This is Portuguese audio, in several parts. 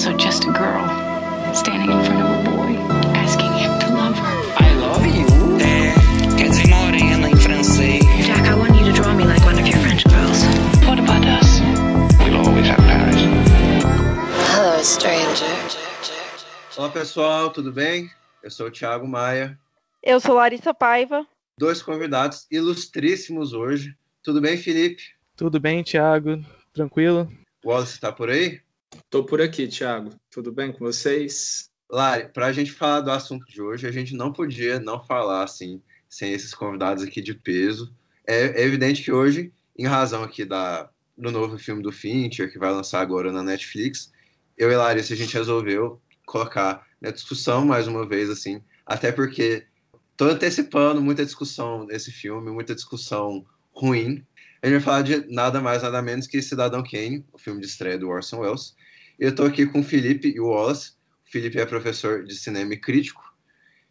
also just a girl standing in front of a boy, asking him to love her. I love you. É, quer dizer morena em francês. Jack, I want you to draw me like one of your French girls. What about us? We'll always have Paris. Hello, stranger. Olá pessoal, tudo bem? Eu sou o Thiago Maia. Eu sou Larissa Paiva. Dois convidados ilustríssimos hoje. Tudo bem, Felipe? Tudo bem, Thiago? Tranquilo? Wallace está por aí? Tô por aqui, Thiago. Tudo bem com vocês? Lari, para a gente falar do assunto de hoje, a gente não podia não falar assim, sem esses convidados aqui de peso. É, é evidente que hoje, em razão aqui da, do novo filme do Fincher, que vai lançar agora na Netflix, eu e Larissa, a gente resolveu colocar na discussão mais uma vez, assim, até porque tô antecipando muita discussão nesse filme, muita discussão ruim. A gente vai falar de nada mais, nada menos que Cidadão Kane, o filme de estreia do Orson Welles. Eu tô aqui com o Felipe e o Wallace. O Felipe é professor de cinema e crítico.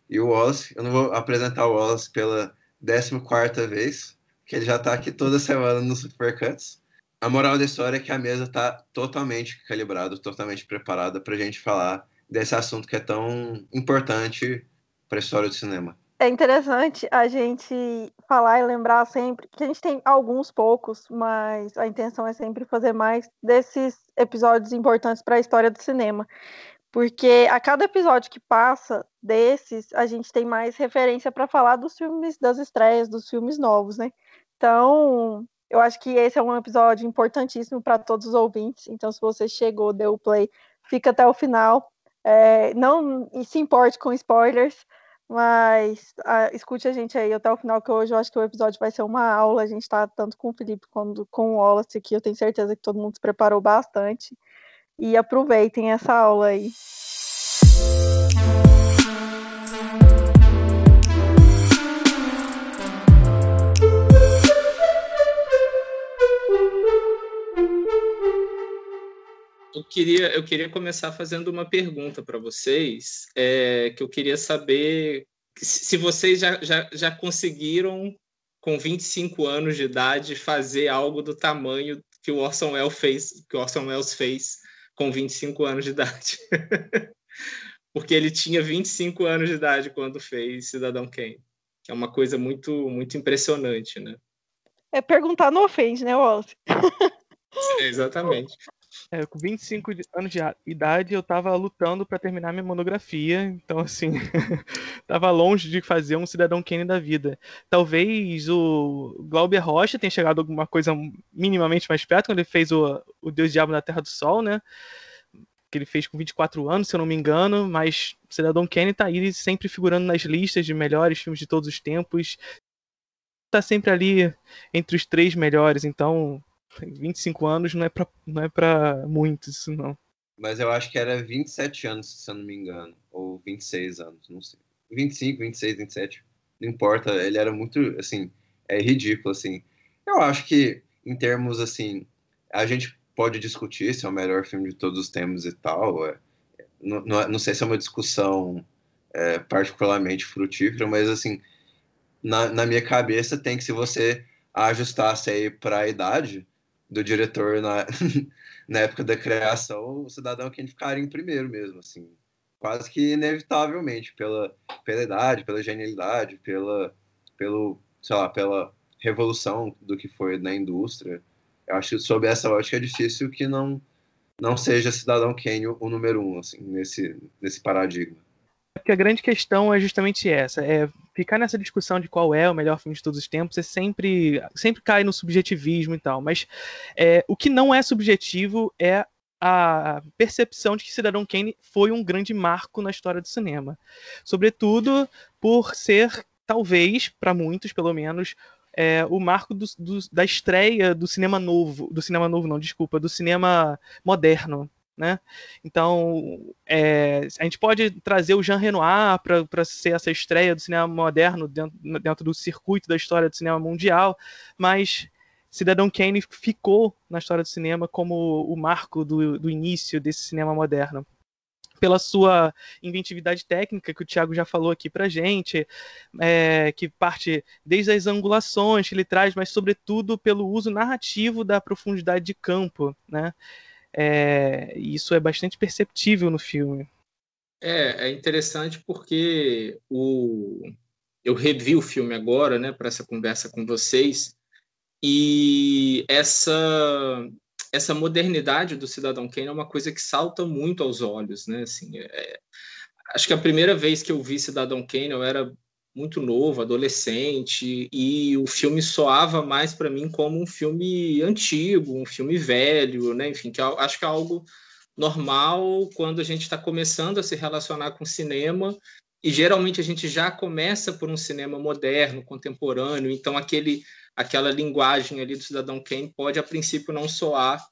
E o Wallace, eu não vou apresentar o Wallace pela 14 vez, que ele já tá aqui toda semana no Supercuts. A moral da história é que a mesa tá totalmente calibrada, totalmente preparada pra gente falar desse assunto que é tão importante para a história do cinema. É interessante a gente falar e lembrar sempre que a gente tem alguns poucos, mas a intenção é sempre fazer mais desses episódios importantes para a história do cinema. Porque a cada episódio que passa desses, a gente tem mais referência para falar dos filmes, das estreias, dos filmes novos, né? Então, eu acho que esse é um episódio importantíssimo para todos os ouvintes. Então, se você chegou, deu o play, fica até o final. É, não se importe com spoilers, mas ah, escute a gente aí até o final, que hoje eu acho que o episódio vai ser uma aula. A gente está tanto com o Felipe quanto com o Wallace aqui. Eu tenho certeza que todo mundo se preparou bastante. E aproveitem essa aula aí. Eu queria, eu queria começar fazendo uma pergunta para vocês, é, que eu queria saber se vocês já, já, já conseguiram, com 25 anos de idade, fazer algo do tamanho que o Orson Welles fez, que Orson Welles fez com 25 anos de idade. Porque ele tinha 25 anos de idade quando fez Cidadão Kane. Que é uma coisa muito, muito impressionante, né? É perguntar não ofende, né, Wallace? Exatamente. É, com 25 anos de idade, eu tava lutando para terminar minha monografia, então, assim, tava longe de fazer um Cidadão Kane da vida. Talvez o Glauber Rocha tenha chegado a alguma coisa minimamente mais perto, quando ele fez o, o Deus Diabo na Terra do Sol, né? Que ele fez com 24 anos, se eu não me engano, mas Cidadão Kane tá aí sempre figurando nas listas de melhores filmes de todos os tempos. Tá sempre ali entre os três melhores, então 25 anos não é pra, não é pra muitos, isso não. Mas eu acho que era 27 anos, se eu não me engano. Ou 26 anos, não sei. 25, 26, 27. Não importa, ele era muito, assim, é ridículo, assim. Eu acho que, em termos, assim, a gente pode discutir se é o melhor filme de todos os tempos e tal. É, não, não, não sei se é uma discussão é, particularmente frutífera, mas, assim, na, na minha cabeça tem que, se você ajustasse aí para a idade, do diretor na, na época da criação, o Cidadão Kane ficaria em primeiro mesmo, assim, quase que inevitavelmente, pela, pela idade, pela genialidade, pela, pelo, sei lá, pela revolução do que foi na indústria. Eu acho que sob essa ótica é difícil que não não seja Cidadão Kane o, o número um, assim, nesse, nesse paradigma. Porque a grande questão é justamente essa, é ficar nessa discussão de qual é o melhor filme de todos os tempos, é sempre, sempre cai no subjetivismo e tal, mas é, o que não é subjetivo é a percepção de que Cidadão Kane foi um grande marco na história do cinema. Sobretudo por ser, talvez, para muitos pelo menos, é, o marco do, do, da estreia do cinema novo, do cinema novo não, desculpa, do cinema moderno, né? Então, é, a gente pode trazer o Jean Renoir para ser essa estreia do cinema moderno dentro, dentro do circuito da história do cinema mundial, mas Cidadão Kane ficou na história do cinema como o marco do, do início desse cinema moderno pela sua inventividade técnica, que o Thiago já falou aqui pra gente, é, que parte desde as angulações que ele traz, mas sobretudo pelo uso narrativo da profundidade de campo, né? É, isso é bastante perceptível no filme. É, é interessante porque o, eu revi o filme agora, né, para essa conversa com vocês, e essa essa modernidade do Cidadão Kane é uma coisa que salta muito aos olhos, né? Assim, é, acho que a primeira vez que eu vi Cidadão Kane eu era muito novo, adolescente, e o filme soava mais para mim como um filme antigo, um filme velho, né? Enfim, que acho que é algo normal quando a gente está começando a se relacionar com cinema e geralmente a gente já começa por um cinema moderno, contemporâneo, então aquele aquela linguagem ali do Cidadão Kane pode a princípio não soar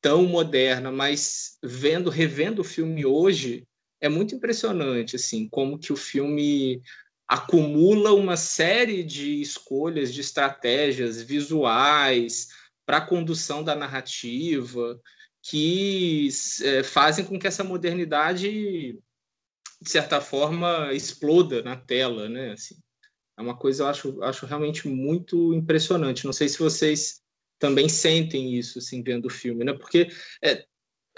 tão moderna, mas vendo, revendo o filme hoje, é muito impressionante assim, como que o filme acumula uma série de escolhas, de estratégias visuais para a condução da narrativa que é, fazem com que essa modernidade de certa forma exploda na tela, né? Assim, é uma coisa eu acho, acho realmente muito impressionante. Não sei se vocês também sentem isso, assim, vendo o filme, né? Porque, é,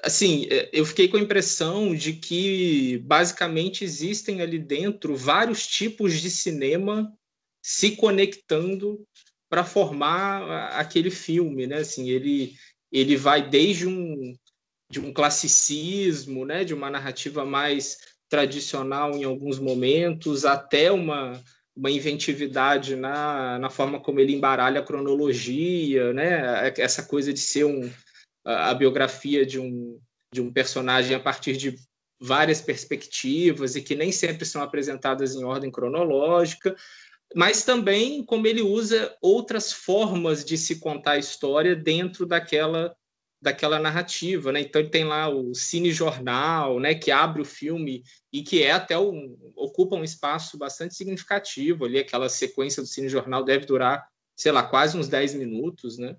assim, é, eu fiquei com a impressão de que, basicamente, existem ali dentro vários tipos de cinema se conectando para formar aquele filme, né? Assim, ele, ele vai desde um, de um classicismo, né? De uma narrativa mais tradicional em alguns momentos, até uma uma inventividade na, na forma como ele embaralha a cronologia, né? Essa coisa de ser um, a, biografia de um, de um personagem a partir de várias perspectivas e que nem sempre são apresentadas em ordem cronológica, mas também como ele usa outras formas de se contar a história dentro daquela daquela narrativa, né? Então ele tem lá o cine jornal, né, que abre o filme e que é até um, ocupa um espaço bastante significativo ali, aquela sequência do cine jornal deve durar, sei lá, quase uns 10 minutos, né?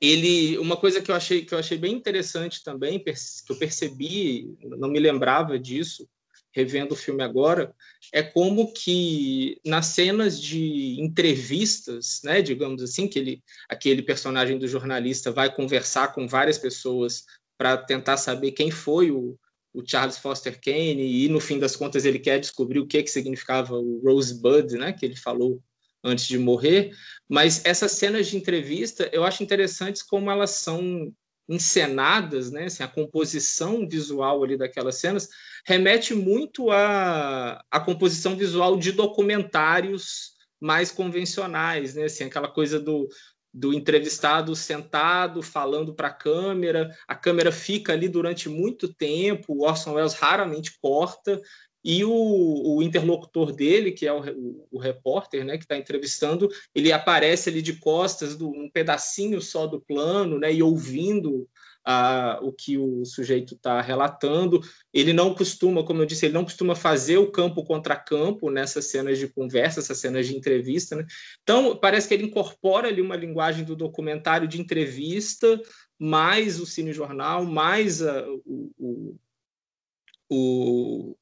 Ele, uma coisa que eu achei que eu achei bem interessante também, que eu percebi, não me lembrava disso, revendo o filme agora, é como que nas cenas de entrevistas, né, digamos assim, que ele, aquele personagem do jornalista vai conversar com várias pessoas para tentar saber quem foi o, o, Charles Foster Kane e no fim das contas ele quer descobrir o que que significava o Rosebud, né, que ele falou antes de morrer. Mas essas cenas de entrevista eu acho interessantes como elas são encenadas, né, assim, a composição visual ali daquelas cenas remete muito à, à composição visual de documentários mais convencionais, né, assim, aquela coisa do, do entrevistado sentado, falando para a câmera, a câmera fica ali durante muito tempo, o Orson Welles raramente corta, e o, o interlocutor dele, que é o, o, o repórter, né, que está entrevistando, ele aparece ali de costas, do, um pedacinho só do plano, né, e ouvindo ah, o que o sujeito está relatando. Ele não costuma, como eu disse, ele não costuma fazer o campo contra campo nessas cenas de conversa, essas cenas de entrevista. Né? Então, parece que ele incorpora ali uma linguagem do documentário de entrevista, mais o cinejornal, mais a, o, o, o,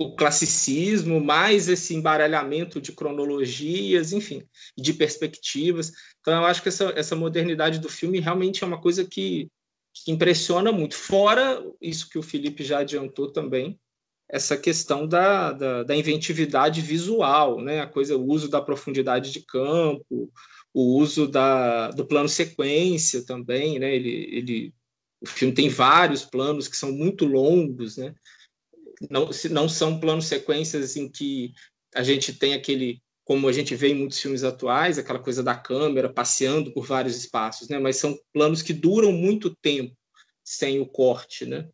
o classicismo, mais esse embaralhamento de cronologias, enfim, de perspectivas. Então, eu acho que essa, essa modernidade do filme realmente é uma coisa que, que impressiona muito. Fora isso que o Felipe já adiantou também, essa questão da, da, da, inventividade visual, né? a coisa, o uso da profundidade de campo, o uso da, do plano sequência também, né? ele, ele, o filme tem vários planos que são muito longos, né? Não, não são planos sequências em que a gente tem aquele, como a gente vê em muitos filmes atuais, aquela coisa da câmera passeando por vários espaços, né? Mas são planos que duram muito tempo sem o corte, né?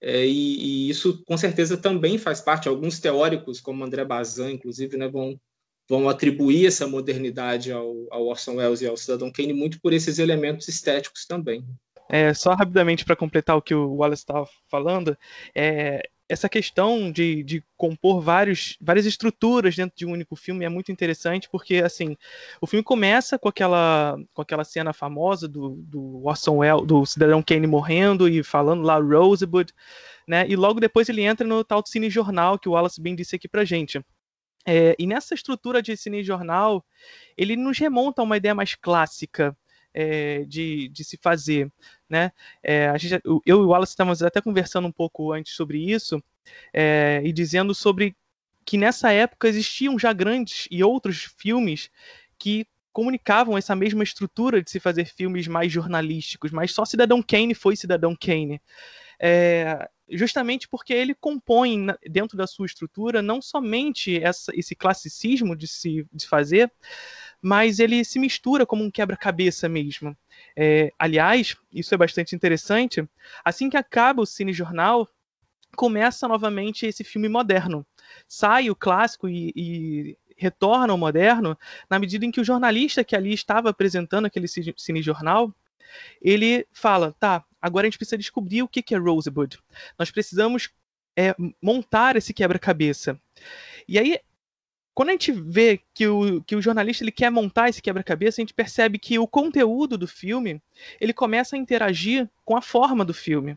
É, e, e, isso com certeza também faz parte. Alguns teóricos, como André Bazin, inclusive, né, vão vão atribuir essa modernidade ao, ao Orson Welles e ao Cidadão Kane muito por esses elementos estéticos também. É, só rapidamente para completar o que o Wallace estava falando, é, essa questão de, de compor vários, várias estruturas dentro de um único filme é muito interessante, porque assim, o filme começa com aquela, com aquela cena famosa do, do Orson Welles, do Cidadão Kane morrendo e falando lá Rosebud, né? E logo depois ele entra no tal cine jornal que o Wallace bem disse aqui pra gente. É, e nessa estrutura de cine jornal, ele nos remonta a uma ideia mais clássica é, de, de se fazer. Né? É, a gente, eu e o Wallace estávamos até conversando um pouco antes sobre isso é, e dizendo sobre que nessa época existiam já grandes e outros filmes que comunicavam essa mesma estrutura de se fazer filmes mais jornalísticos, mas só Cidadão Kane foi Cidadão Kane. É, justamente porque ele compõe dentro da sua estrutura não somente essa, esse classicismo de se de fazer, mas ele se mistura como um quebra-cabeça mesmo. É, aliás, isso é bastante interessante. Assim que acaba o cinejornal, começa novamente esse filme moderno. Sai o clássico e, e retorna ao moderno na medida em que o jornalista que ali estava apresentando aquele cinejornal, ele fala, tá, agora a gente precisa descobrir o que é Rosebud. Nós precisamos é, montar esse quebra-cabeça. E aí quando a gente vê que o, que o jornalista ele quer montar esse quebra-cabeça, a gente percebe que o conteúdo do filme ele começa a interagir com a forma do filme.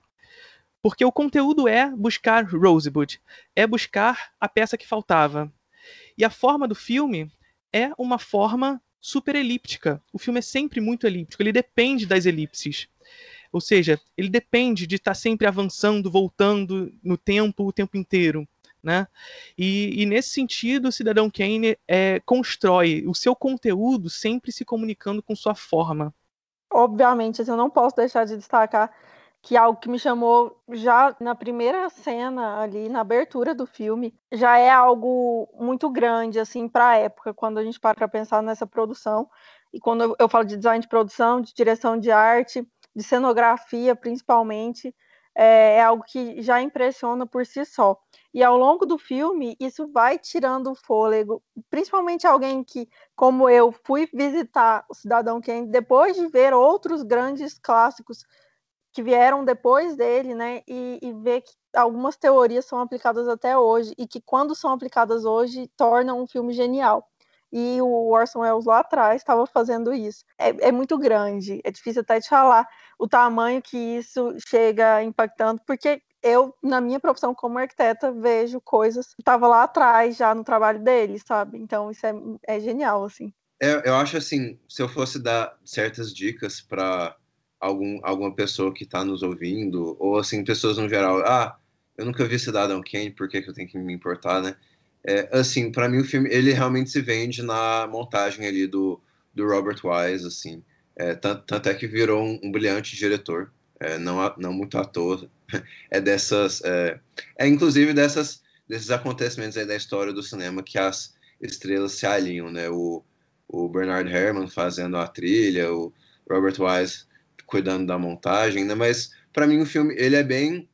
Porque o conteúdo é buscar Rosebud, é buscar a peça que faltava. E a forma do filme é uma forma super elíptica. O filme é sempre muito elíptico, ele depende das elipses. Ou seja, ele depende de estar sempre avançando, voltando no tempo o tempo inteiro. Né? E, e, nesse sentido, o Cidadão Kane é, constrói o seu conteúdo sempre se comunicando com sua forma. Obviamente, assim, eu não posso deixar de destacar que algo que me chamou já na primeira cena ali, na abertura do filme, já é algo muito grande, assim, para a época, quando a gente para para pensar nessa produção. E quando eu falo de design de produção, de direção de arte, de cenografia, principalmente, é, é algo que já impressiona por si só. E ao longo do filme, isso vai tirando o fôlego, principalmente alguém que, como eu, fui visitar o Cidadão Kane depois de ver outros grandes clássicos que vieram depois dele, né? E, e ver que algumas teorias são aplicadas até hoje e que, quando são aplicadas hoje, tornam um filme genial e o Orson Welles lá atrás estava fazendo isso. É, é, muito grande, é difícil até de falar o tamanho que isso chega impactando, porque eu, na minha profissão como arquiteta, vejo coisas que estavam lá atrás já no trabalho dele, sabe? Então isso é, é genial, assim. É, eu acho assim, se eu fosse dar certas dicas para algum, alguma pessoa que está nos ouvindo, ou assim, pessoas no geral, ah, eu nunca vi Cidadão Kane, por que, que eu tenho que me importar, né? É, assim, para mim o filme ele realmente se vende na montagem ali do, do Robert Wise, assim. É, tanto, tanto, é que virou um, um brilhante diretor, é, não, não muito ator. É dessas, é, é, inclusive dessas desses acontecimentos aí da história do cinema que as estrelas se alinham, né? O, o Bernard Herrmann fazendo a trilha, o Robert Wise cuidando da montagem, né? Mas para mim o filme ele é bem,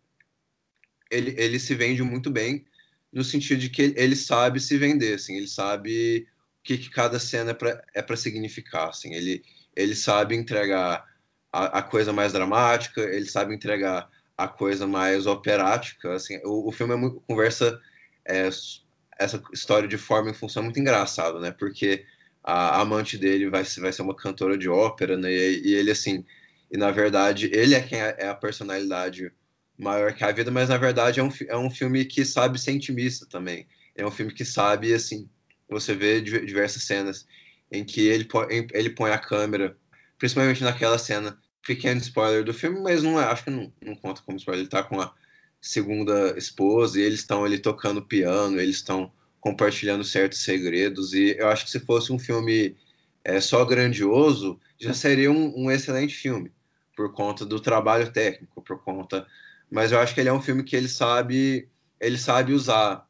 ele, ele se vende muito bem no sentido de que ele sabe se vender, assim, ele sabe o que, que cada cena é para é significar, assim, ele, ele sabe entregar a, a, coisa mais dramática, ele sabe entregar a coisa mais operática, assim, o, o filme é muito, conversa é, essa história de forma e função muito engraçado, né, porque a amante dele vai, vai ser uma cantora de ópera, né, e, e ele, assim, e na verdade ele é quem é, é a personalidade maior que a vida, mas na verdade é um, é um filme que sabe ser intimista também. É um filme que sabe, assim, você vê diversas cenas em que ele, ele põe a câmera, principalmente naquela cena, pequeno spoiler do filme, mas não é, acho que não, não conta como spoiler, ele tá com a segunda esposa e eles estão ali tocando piano, eles estão compartilhando certos segredos, e eu acho que se fosse um filme é, só grandioso, já seria um, um excelente filme, por conta do trabalho técnico, por conta mas eu acho que ele é um filme que ele sabe ele sabe usar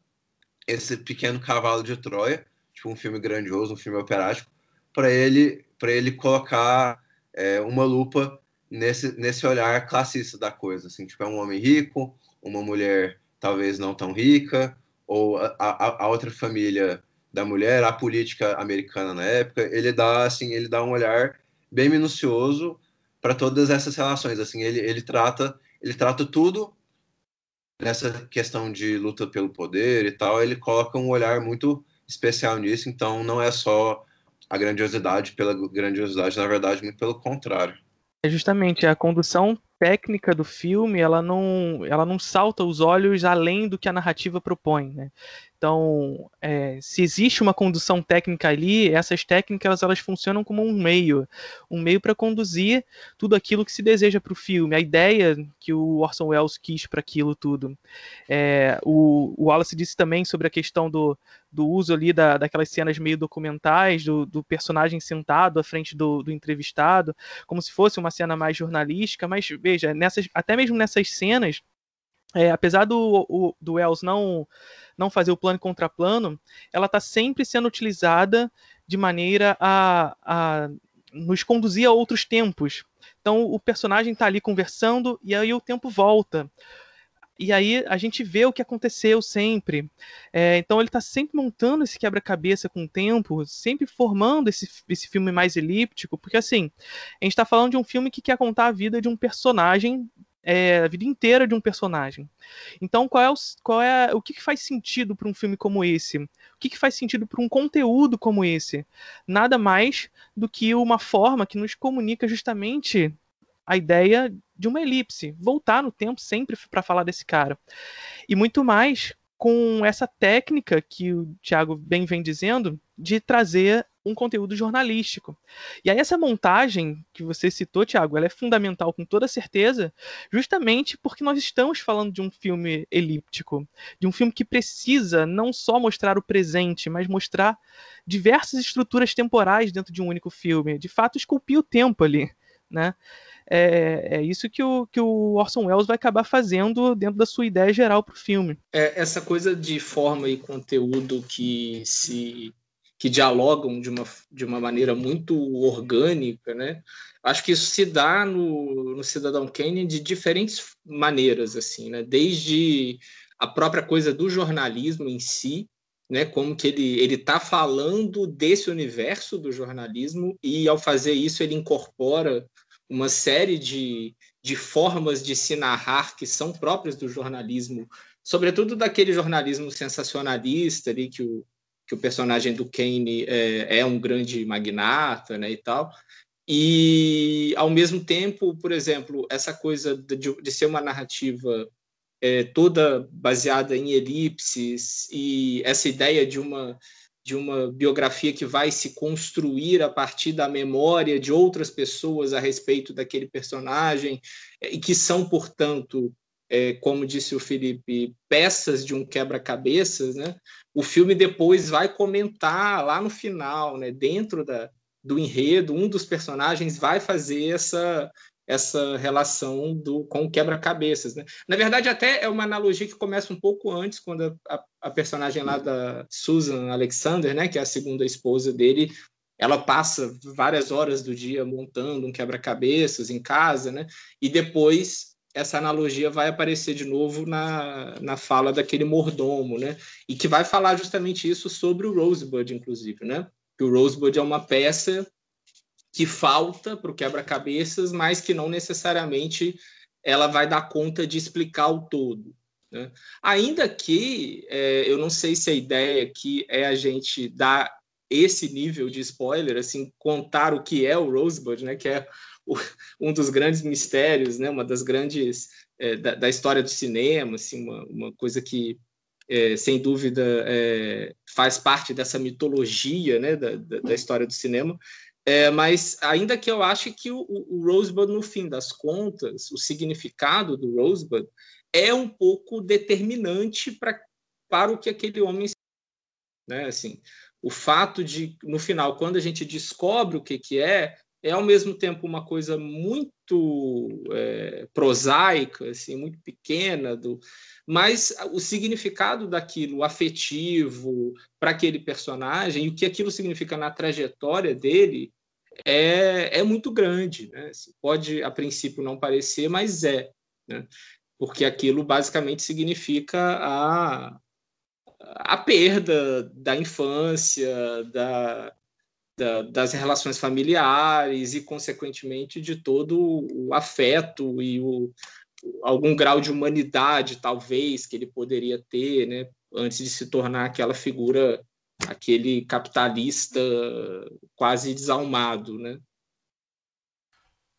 esse pequeno cavalo de Troia, tipo um filme grandioso, um filme operático, para ele para ele colocar é, uma lupa nesse nesse olhar classista da coisa, assim, tipo é um homem rico, uma mulher talvez não tão rica, ou a, a, a outra família da mulher, a política americana na época, ele dá assim, ele dá um olhar bem minucioso para todas essas relações, assim, ele, ele trata ele trata tudo nessa questão de luta pelo poder e tal, ele coloca um olhar muito especial nisso, então não é só a grandiosidade pela grandiosidade, na verdade, muito pelo contrário. É justamente a condução técnica do filme, ela não, ela não salta os olhos além do que a narrativa propõe, né? Então, é, se existe uma condução técnica ali, essas técnicas elas funcionam como um meio, um meio para conduzir tudo aquilo que se deseja para o filme, a ideia que o Orson Welles quis para aquilo tudo. É, o, o Wallace disse também sobre a questão do, do uso ali da, daquelas cenas meio documentais, do, do personagem sentado à frente do, do, entrevistado, como se fosse uma cena mais jornalística, mas veja, nessas, até mesmo nessas cenas, é, apesar do, o, do Wells não, não fazer o plano contra plano, ela está sempre sendo utilizada de maneira a, a nos conduzir a outros tempos. Então o personagem está ali conversando e aí o tempo volta. E aí a gente vê o que aconteceu sempre. É, então ele está sempre montando esse quebra-cabeça com o tempo, sempre formando esse, esse filme mais elíptico, porque assim, a gente está falando de um filme que quer contar a vida de um personagem é, a vida inteira de um personagem. Então, qual é o, qual é, o que, que faz sentido para um filme como esse? O que, que faz sentido para um conteúdo como esse? Nada mais do que uma forma que nos comunica justamente a ideia de uma elipse, voltar no tempo sempre para falar desse cara. E muito mais com essa técnica que o Thiago bem vem dizendo de trazer um conteúdo jornalístico. E aí essa montagem que você citou, Thiago, ela é fundamental com toda certeza, justamente porque nós estamos falando de um filme elíptico, de um filme que precisa não só mostrar o presente, mas mostrar diversas estruturas temporais dentro de um único filme, de fato esculpir o tempo ali, né? é, é, isso que o, que o Orson Welles vai acabar fazendo dentro da sua ideia geral para o filme. É, essa coisa de forma e conteúdo que se que dialogam de uma, de uma maneira muito orgânica, né? Acho que isso se dá no, no Cidadão Kane de diferentes maneiras, assim, né? Desde a própria coisa do jornalismo em si, né? Como que ele ele está falando desse universo do jornalismo e ao fazer isso ele incorpora uma série de, de formas de se narrar que são próprias do jornalismo, sobretudo daquele jornalismo sensacionalista ali que o, que o personagem do Kane é, é um grande magnata, né, e tal. E, ao mesmo tempo, por exemplo, essa coisa de, de ser uma narrativa é, toda baseada em elipses e essa ideia de uma de uma biografia que vai se construir a partir da memória de outras pessoas a respeito daquele personagem e que são, portanto, é, como disse o Felipe, peças de um quebra-cabeças, né? O filme depois vai comentar lá no final, né? Dentro da, do enredo, um dos personagens vai fazer essa essa relação do com quebra-cabeças, né? Na verdade, até é uma analogia que começa um pouco antes, quando a, a, personagem lá da Susan Alexander, né, que é a segunda esposa dele, ela passa várias horas do dia montando um quebra-cabeças em casa, né? E depois essa analogia vai aparecer de novo na, na fala daquele mordomo, né? E que vai falar justamente isso sobre o Rosebud, inclusive, né? Que o Rosebud é uma peça que falta para o quebra-cabeças, mas que não necessariamente ela vai dar conta de explicar o todo. Né? Ainda que é, eu não sei se a ideia aqui é a gente dar esse nível de spoiler, assim, contar o que é o Rosebud, né? Que é um dos grandes mistérios, né? Uma das grandes é, da, da, história do cinema, assim, uma, uma coisa que é, sem dúvida é, faz parte dessa mitologia, né? Da, da, da história do cinema. É, mas ainda que eu ache que o, o, Rosebud, no fim das contas, o significado do Rosebud é um pouco determinante pra, para o que aquele homem né? Assim, o fato de, no final, quando a gente descobre o que, que é, é ao mesmo tempo uma coisa muito é, prosaica, assim, muito pequena, do, mas o significado daquilo, afetivo para aquele personagem, e o que aquilo significa na trajetória dele, é, é muito grande. Né? Assim, pode, a princípio, não parecer, mas é. Né? Porque aquilo basicamente significa a, a perda da infância, da, da, das relações familiares e, consequentemente, de todo o afeto e o, algum grau de humanidade, talvez, que ele poderia ter, né, antes de se tornar aquela figura, aquele capitalista quase desalmado, né?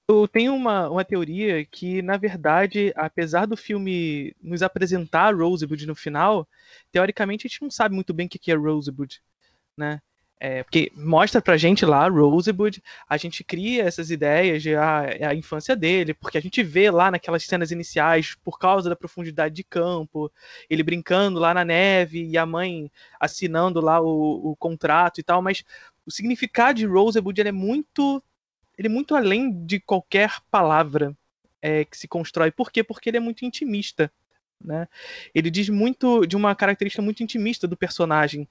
Eu tenho uma, uma teoria que, na verdade, apesar do filme nos apresentar Rosebud no final, teoricamente a gente não sabe muito bem o que é Rosebud, né? É, porque mostra pra gente lá Rosebud, a gente cria essas ideias de a, ah, a infância dele, porque a gente vê lá naquelas cenas iniciais, por causa da profundidade de campo, ele brincando lá na neve e a mãe assinando lá o, o contrato e tal, mas o significado de Rosebud é muito ele é muito além de qualquer palavra é, que se constrói. Por quê? Porque ele é muito intimista. Né? Ele diz muito de uma característica muito intimista do personagem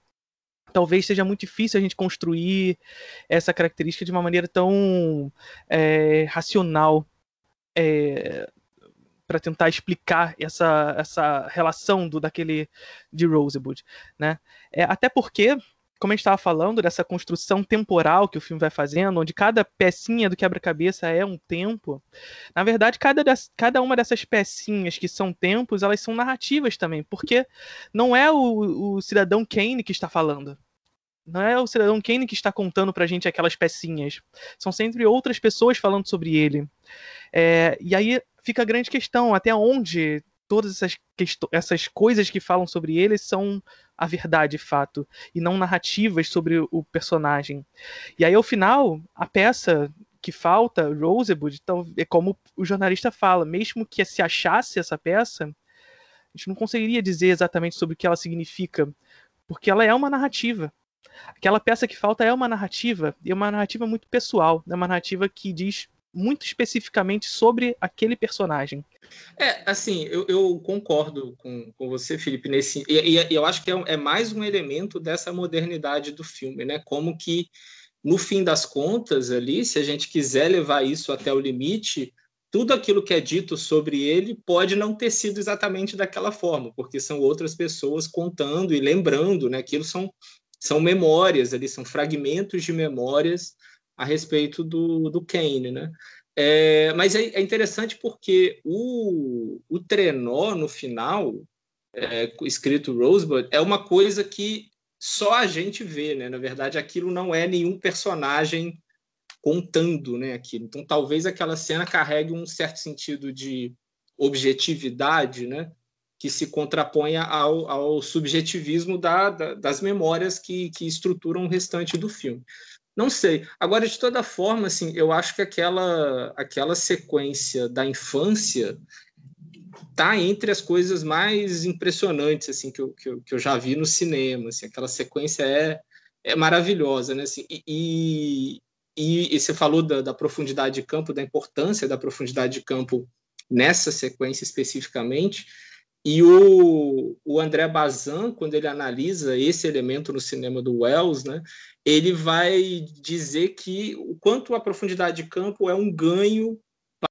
talvez seja muito difícil a gente construir essa característica de uma maneira tão é, racional é, para tentar explicar essa, essa relação do daquele de Rosebud, né? É, até porque como a gente estava falando, dessa construção temporal que o filme vai fazendo, onde cada pecinha do quebra-cabeça é um tempo, na verdade, cada, das, cada uma dessas pecinhas que são tempos, elas são narrativas também, porque não é o, o cidadão Kane que está falando. Não é o cidadão Kane que está contando pra gente aquelas pecinhas. São sempre outras pessoas falando sobre ele. É, e aí fica a grande questão, até onde todas essas, essas coisas que falam sobre ele são a verdade, fato, e não narrativas sobre o personagem. E aí, ao final, a peça que falta, Rosebud, então, é como o jornalista fala, mesmo que se achasse essa peça, a gente não conseguiria dizer exatamente sobre o que ela significa, porque ela é uma narrativa. Aquela peça que falta é uma narrativa, e é uma narrativa muito pessoal, é uma narrativa que diz muito especificamente sobre aquele personagem. É, assim, eu, eu concordo com, com você, Felipe, nesse. E, e eu acho que é, é, mais um elemento dessa modernidade do filme, né? Como que, no fim das contas, ali, se a gente quiser levar isso até o limite, tudo aquilo que é dito sobre ele pode não ter sido exatamente daquela forma, porque são outras pessoas contando e lembrando, né? Aquilo são, são memórias ali, são fragmentos de memórias a respeito do, do Kane, né? É, mas é, é, interessante porque o, o trenó no final, é, escrito Rosebud, é uma coisa que só a gente vê, né? Na verdade, aquilo não é nenhum personagem contando, né? Aquilo. Então, talvez aquela cena carregue um certo sentido de objetividade, né? Que se contraponha ao, ao subjetivismo da, da, das memórias que, que estruturam o restante do filme. Não sei. Agora, de toda forma, assim, eu acho que aquela, aquela sequência da infância tá entre as coisas mais impressionantes assim que eu, que eu, que eu já vi no cinema. Assim, aquela sequência é, é maravilhosa, né? Assim, e, e, e você falou da, da profundidade de campo, da importância da profundidade de campo nessa sequência especificamente. E o, o André Bazin, quando ele analisa esse elemento no cinema do Wells, né, ele vai dizer que o quanto a profundidade de campo é um ganho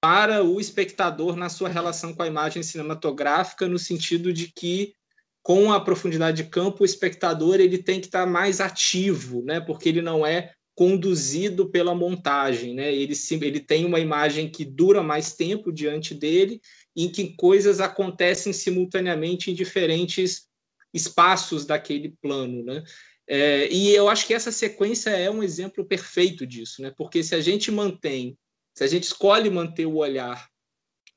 para o espectador na sua relação com a imagem cinematográfica, no sentido de que com a profundidade de campo o espectador ele tem que estar mais ativo, né, porque ele não é conduzido pela montagem, né? Ele, ele tem uma imagem que dura mais tempo diante dele em que coisas acontecem simultaneamente em diferentes espaços daquele plano, né? É, e eu acho que essa sequência é um exemplo perfeito disso, né? Porque se a gente mantém, se a gente escolhe manter o olhar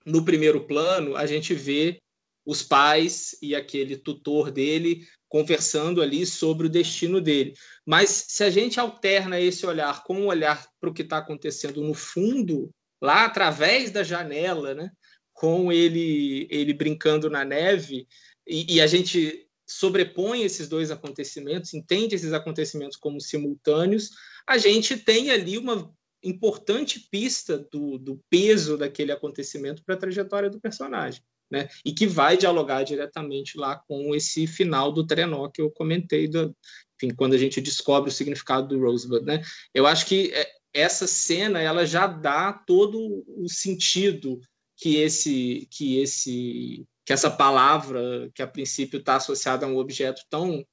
no primeiro plano, a gente vê os pais e aquele tutor dele conversando ali sobre o destino dele. Mas se a gente alterna esse olhar com o olhar para o que está acontecendo no fundo, lá através da janela, né? com ele, ele brincando na neve, e, e a gente sobrepõe esses dois acontecimentos, entende esses acontecimentos como simultâneos, a gente tem ali uma importante pista do, do peso daquele acontecimento para a trajetória do personagem. Né? E que vai dialogar diretamente lá com esse final do trenó que eu comentei, do, enfim, quando a gente descobre o significado do Rosebud. Né? Eu acho que é, essa cena ela já dá todo o sentido que esse que esse que essa palavra que a princípio está associada a um objeto tão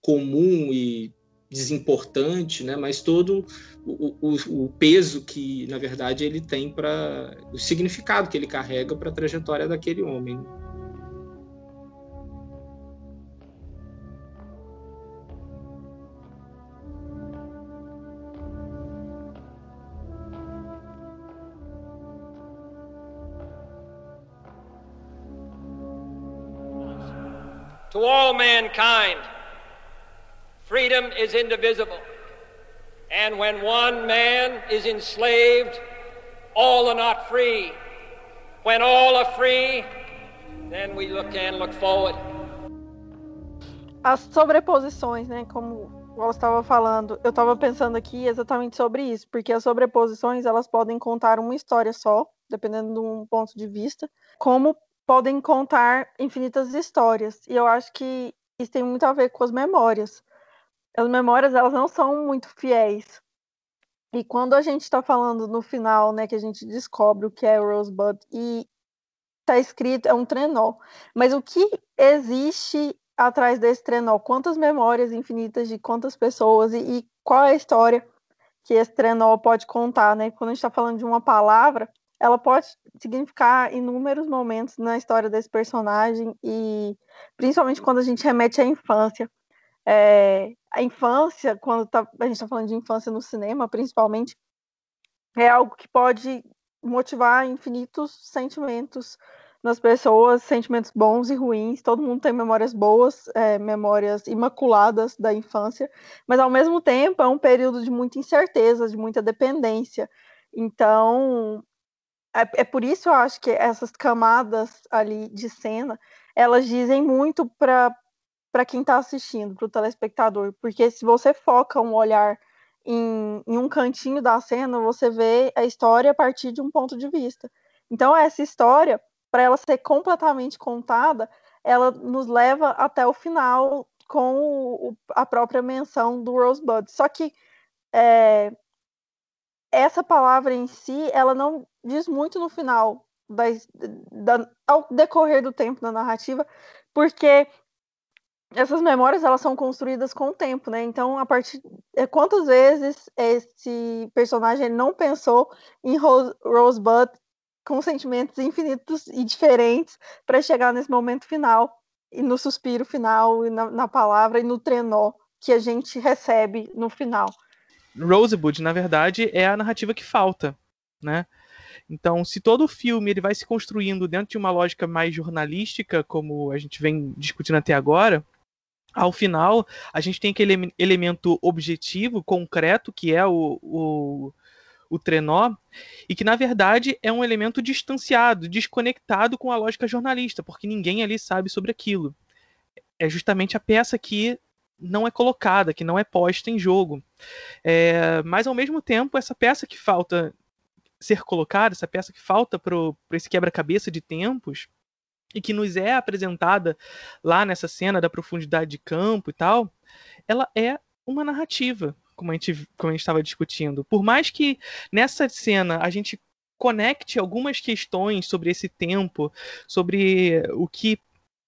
comum e desimportante, né? Mas todo o, o, o peso que na verdade ele tem para o significado que ele carrega para a trajetória daquele homem. Mankind, freedom is indivisible. And when one man is enslaved, all are not free. When all are free, then we look and look forward. As sobreposições, né, como ela estava falando, eu estava pensando aqui exatamente sobre isso, porque as sobreposições elas podem contar uma história só, dependendo de um ponto de vista, como podem contar infinitas histórias. E eu acho que isso tem muito a ver com as memórias. As memórias elas não são muito fiéis. E quando a gente está falando no final, né, que a gente descobre o que é Rosebud e está escrito é um trenó, mas o que existe atrás desse trenó? Quantas memórias infinitas de quantas pessoas e, e qual é a história que esse trenó pode contar, né? Quando a gente está falando de uma palavra, ela pode significar inúmeros momentos na história desse personagem e principalmente quando a gente remete à infância. É, a infância, quando tá, a gente está falando de infância no cinema, principalmente, é algo que pode motivar infinitos sentimentos nas pessoas, sentimentos bons e ruins. Todo mundo tem memórias boas, é, memórias imaculadas da infância, mas ao mesmo tempo é um período de muita incerteza, de muita dependência. Então, é, é por isso eu acho que essas camadas ali de cena, elas dizem muito para quem está assistindo, para o telespectador, porque se você foca um olhar em, em, um cantinho da cena, você vê a história a partir de um ponto de vista. Então, essa história, para ela ser completamente contada, ela nos leva até o final com o, a própria menção do Rosebud. Só que é, essa palavra em si, ela não diz muito no final, da, da, ao decorrer do tempo da narrativa, porque essas memórias elas são construídas com o tempo, né? Então, a partir é, quantas vezes esse personagem não pensou em Rose, Rosebud com sentimentos infinitos e diferentes para chegar nesse momento final e no suspiro final e na, na palavra e no trenó que a gente recebe no final. Rosebud, na verdade, é a narrativa que falta, né? Então, se todo o filme ele vai se construindo dentro de uma lógica mais jornalística, como a gente vem discutindo até agora, ao final a gente tem aquele elemento objetivo, concreto, que é o, o, o trenó, e que na verdade é um elemento distanciado, desconectado com a lógica jornalista, porque ninguém ali sabe sobre aquilo. É justamente a peça que não é colocada, que não é posta em jogo. É, mas ao mesmo tempo, essa peça que falta ser colocada, essa peça que falta para esse quebra-cabeça de tempos, e que nos é apresentada lá nessa cena da profundidade de campo e tal, ela é uma narrativa, como a gente como a gente estava discutindo. Por mais que nessa cena a gente conecte algumas questões sobre esse tempo, sobre o que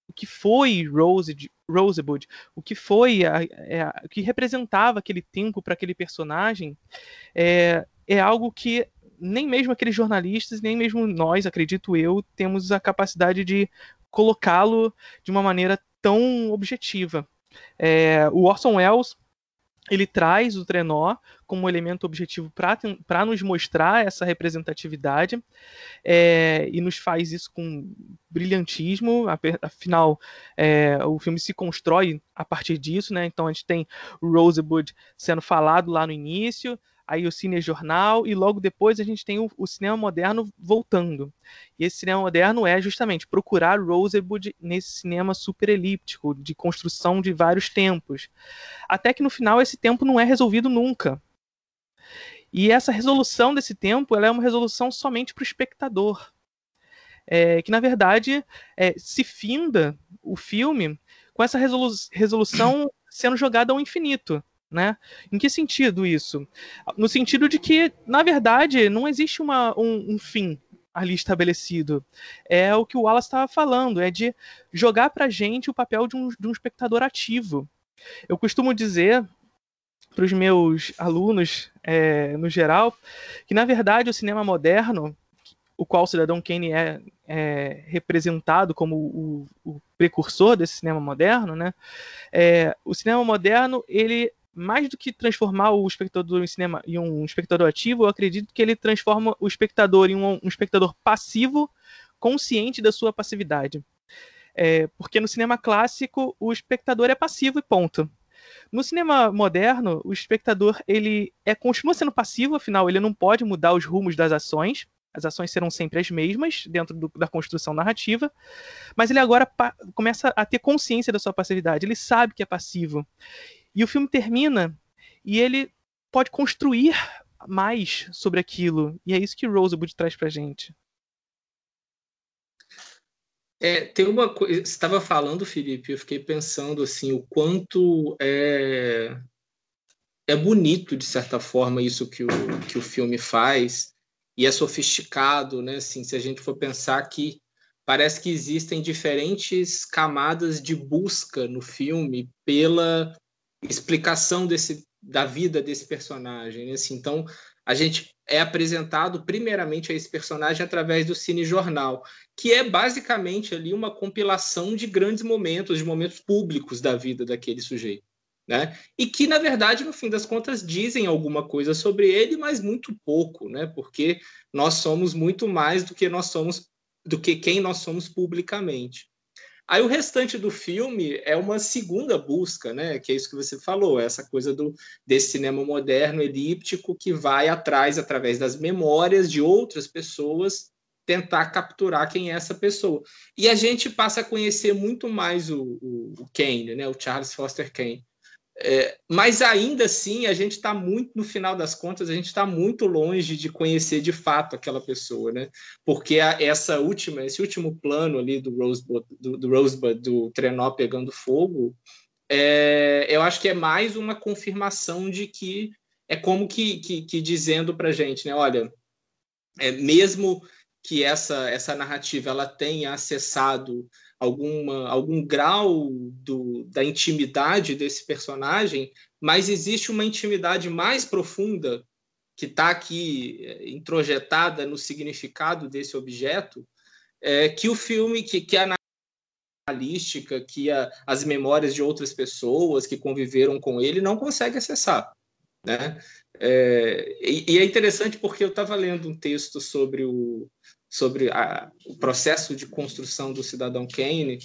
o que foi Rose, Rosebud, o que foi, a, é, a, o que representava aquele tempo para aquele personagem, é, é algo que nem mesmo aqueles jornalistas, nem mesmo nós, acredito eu, temos a capacidade de colocá-lo de uma maneira tão objetiva. É, o Orson Welles ele traz o trenó como elemento objetivo para nos mostrar essa representatividade é, e nos faz isso com brilhantismo. Afinal, é, o filme se constrói a partir disso, né? Então a gente tem Rosebud sendo falado lá no início, aí o cinejornal e logo depois a gente tem o, o, cinema moderno voltando. E esse cinema moderno é justamente procurar Rosebud nesse cinema super elíptico, de construção de vários tempos. Até que no final esse tempo não é resolvido nunca. E essa resolução desse tempo ela é uma resolução somente para o espectador. É, que na verdade é, se finda o filme com essa resolu resolução sendo jogada ao infinito. Né? Em que sentido isso? No sentido de que, na verdade, não existe uma, um, um fim ali estabelecido. É o que o Wallace estava falando, é de jogar para gente o papel de um, de um espectador ativo. Eu costumo dizer para os meus alunos, é, no geral, que na verdade o cinema moderno, o qual o Cidadão Kane é, é representado como o, o, precursor desse cinema moderno, né? É, o cinema moderno ele mais do que transformar o espectador em cinema em um espectador ativo, eu acredito que ele transforma o espectador em um, um espectador passivo, consciente da sua passividade. É, porque no cinema clássico o espectador é passivo e ponto. No cinema moderno, o espectador ele é continua sendo passivo, afinal ele não pode mudar os rumos das ações. As ações serão sempre as mesmas dentro do, da construção narrativa, mas ele agora começa a ter consciência da sua passividade. Ele sabe que é passivo. E o filme termina e ele pode construir mais sobre aquilo. E é isso que Rosewood traz pra gente. É, tem uma coisa. Você estava falando, Felipe, eu fiquei pensando assim, o quanto é, é bonito, de certa forma, isso que o, que o filme faz, e é sofisticado, né? Assim, se a gente for pensar que parece que existem diferentes camadas de busca no filme pela explicação desse, da vida desse personagem. Né? Assim, então, a gente é apresentado primeiramente a esse personagem através do cinejornal, que é basicamente ali uma compilação de grandes momentos, de momentos públicos da vida daquele sujeito. Né? E que, na verdade, no fim das contas, dizem alguma coisa sobre ele, mas muito pouco, né? porque nós somos muito mais do que nós somos, do que quem nós somos publicamente. Aí o restante do filme é uma segunda busca, né? Que é isso que você falou, essa coisa do desse cinema moderno elíptico que vai atrás através das memórias de outras pessoas tentar capturar quem é essa pessoa. E a gente passa a conhecer muito mais o, o, o Kane, né? O Charles Foster Kane. É, mas ainda assim, a gente está muito, no final das contas, a gente está muito longe de conhecer de fato aquela pessoa, né? Porque a, essa última, esse último plano ali do Rosebud, do, do, Rosebud, do trenó pegando fogo, é, eu acho que é mais uma confirmação de que é como que, que, que dizendo para gente, né? Olha, é, mesmo que essa, essa narrativa ela tenha acessado alguma, algum grau do, da intimidade desse personagem, mas existe uma intimidade mais profunda que está aqui é, introjetada no significado desse objeto, é, que o filme, que, que a analística, que a, as memórias de outras pessoas que conviveram com ele não consegue acessar. Né? É, e, e, é interessante porque eu estava lendo um texto sobre o, sobre a, o processo de construção do cidadão Kane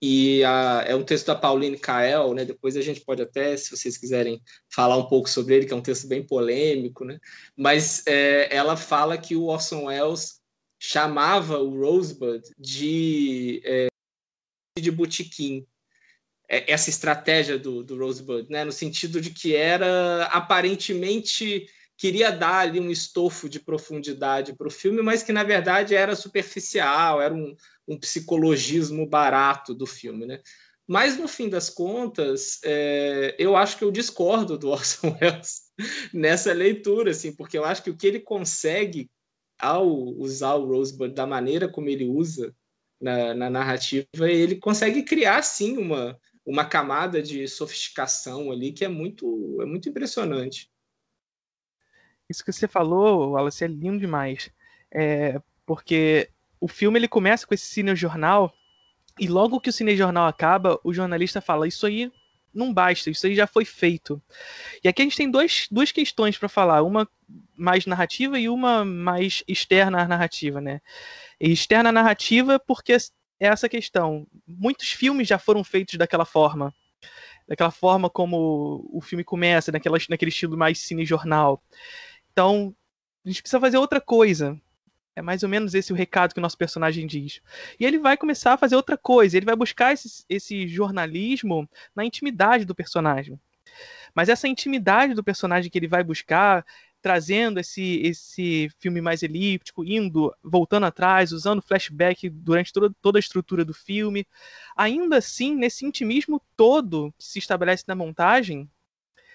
e a, é um texto da Pauline Kael, né? Depois a gente pode até, se vocês quiserem, falar um pouco sobre ele, que é um texto bem polêmico, né? Mas é, ela fala que o Orson Welles chamava o Rosebud de é, de botequim, é, essa estratégia do, do Rosebud, né? No sentido de que era aparentemente queria dar ali um estofo de profundidade para o filme, mas que na verdade era superficial, era um, um, psicologismo barato do filme, né? Mas no fim das contas, é, eu acho que eu discordo do Orson Welles nessa leitura, assim, porque eu acho que o que ele consegue ao usar o Rosebud da maneira como ele usa na, na narrativa, ele consegue criar sim uma uma camada de sofisticação ali que é muito é muito impressionante. Isso que você falou, Wallace, é lindo demais. É, porque o filme ele começa com esse cinejornal e logo que o cinejornal acaba, o jornalista fala: Isso aí não basta, isso aí já foi feito. E aqui a gente tem dois, duas questões para falar, uma mais narrativa e uma mais externa à narrativa, né? E externa à narrativa porque é essa questão. Muitos filmes já foram feitos daquela forma. Daquela forma como o filme começa, naquela, naquele estilo mais cinejornal. Então, a gente precisa fazer outra coisa. É mais ou menos esse o recado que o nosso personagem diz. E ele vai começar a fazer outra coisa. Ele vai buscar esse, esse jornalismo na intimidade do personagem. Mas essa intimidade do personagem que ele vai buscar, trazendo esse, esse filme mais elíptico, indo, voltando atrás, usando flashback durante toda, toda a estrutura do filme. Ainda assim, nesse intimismo todo que se estabelece na montagem,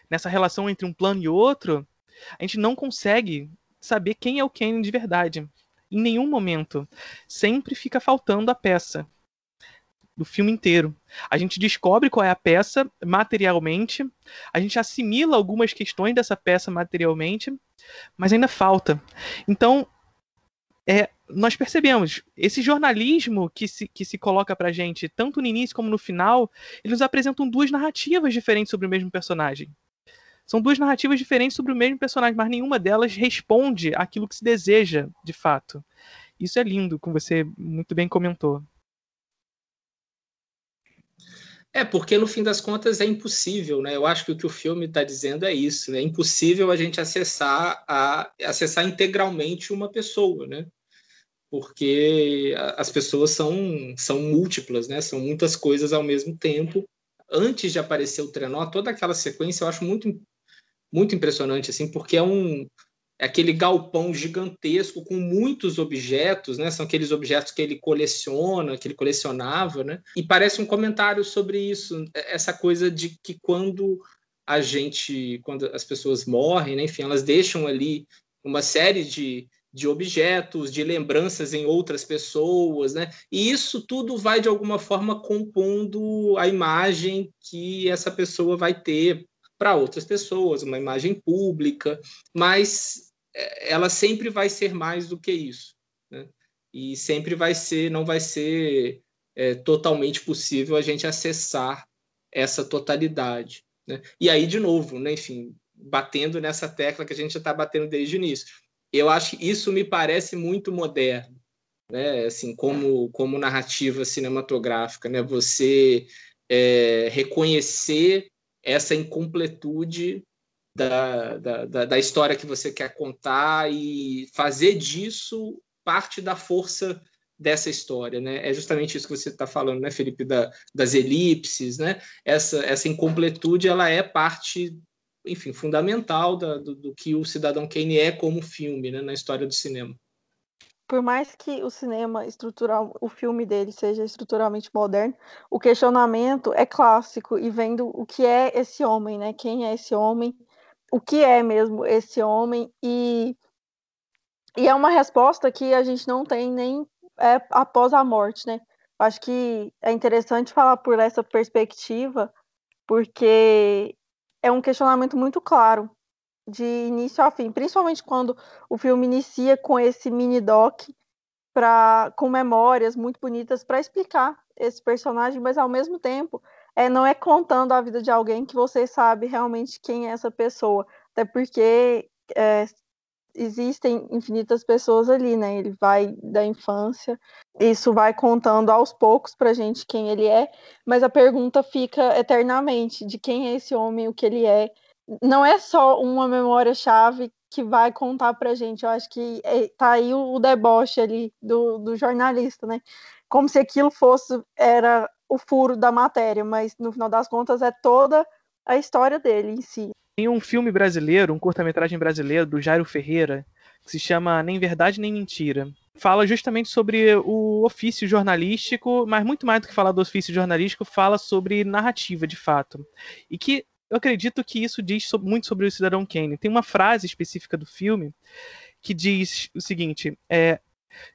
nessa relação entre um plano e outro, a gente não consegue saber quem é o Kane de verdade. Em nenhum momento. Sempre fica faltando a peça do filme inteiro. A gente descobre qual é a peça materialmente, a gente assimila algumas questões dessa peça materialmente, mas ainda falta. Então, é, nós percebemos esse jornalismo que se, que se coloca pra gente, tanto no início como no final, eles apresentam duas narrativas diferentes sobre o mesmo personagem. São duas narrativas diferentes sobre o mesmo personagem, mas nenhuma delas responde àquilo que se deseja, de fato. Isso é lindo, como você muito bem comentou. É, porque no fim das contas é impossível, né? Eu acho que o que o filme está dizendo é isso, né? É impossível a gente acessar a acessar integralmente uma pessoa, né? Porque as pessoas são são múltiplas, né? São muitas coisas ao mesmo tempo. Antes de aparecer o trenó, toda aquela sequência eu acho muito muito impressionante assim, porque é um é aquele galpão gigantesco com muitos objetos, né? São aqueles objetos que ele coleciona, que ele colecionava, né? E parece um comentário sobre isso, essa coisa de que quando a gente, quando as pessoas morrem, né? enfim, elas deixam ali uma série de, de objetos, de lembranças em outras pessoas, né? E isso tudo vai de alguma forma compondo a imagem que essa pessoa vai ter para outras pessoas, uma imagem pública, mas é, ela sempre vai ser mais do que isso, né? E sempre vai ser, não vai ser é, totalmente possível a gente acessar essa totalidade, né? E aí de novo, né? Enfim, batendo nessa tecla que a gente já está batendo desde o início. Eu acho que isso me parece muito moderno, né? Assim, como como narrativa cinematográfica, né? Você é, reconhecer essa incompletude da, da, da, história que você quer contar e fazer disso parte da força dessa história, né? É justamente isso que você está falando, né, Felipe, da, das elipses, né? Essa, essa incompletude, ela é parte, enfim, fundamental da, do, do, que o Cidadão Kane é como filme, né, na história do cinema. Por mais que o cinema estrutural, o filme dele seja estruturalmente moderno, o questionamento é clássico e vendo o que é esse homem, né? Quem é esse homem? O que é mesmo esse homem? E, e é uma resposta que a gente não tem nem é, após a morte, né? Acho que é interessante falar por essa perspectiva, porque é um questionamento muito claro de início ao fim, principalmente quando o filme inicia com esse mini doc para com memórias muito bonitas para explicar esse personagem, mas ao mesmo tempo é, não é contando a vida de alguém que você sabe realmente quem é essa pessoa, até porque é, existem infinitas pessoas ali, né? Ele vai da infância, isso vai contando aos poucos pra gente quem ele é, mas a pergunta fica eternamente de quem é esse homem, o que ele é, não é só uma memória-chave que vai contar pra gente. Eu acho que é, tá aí o, deboche ali do, do jornalista, né? Como se aquilo fosse era o furo da matéria, mas no final das contas é toda a história dele em si. Tem um filme brasileiro, um curta-metragem brasileiro do Jairo Ferreira, que se chama Nem Verdade Nem Mentira. Fala justamente sobre o ofício jornalístico, mas muito mais do que falar do ofício jornalístico, fala sobre narrativa de fato. E que eu acredito que isso diz muito sobre o Cidadão Kane. Tem uma frase específica do filme que diz o seguinte: é,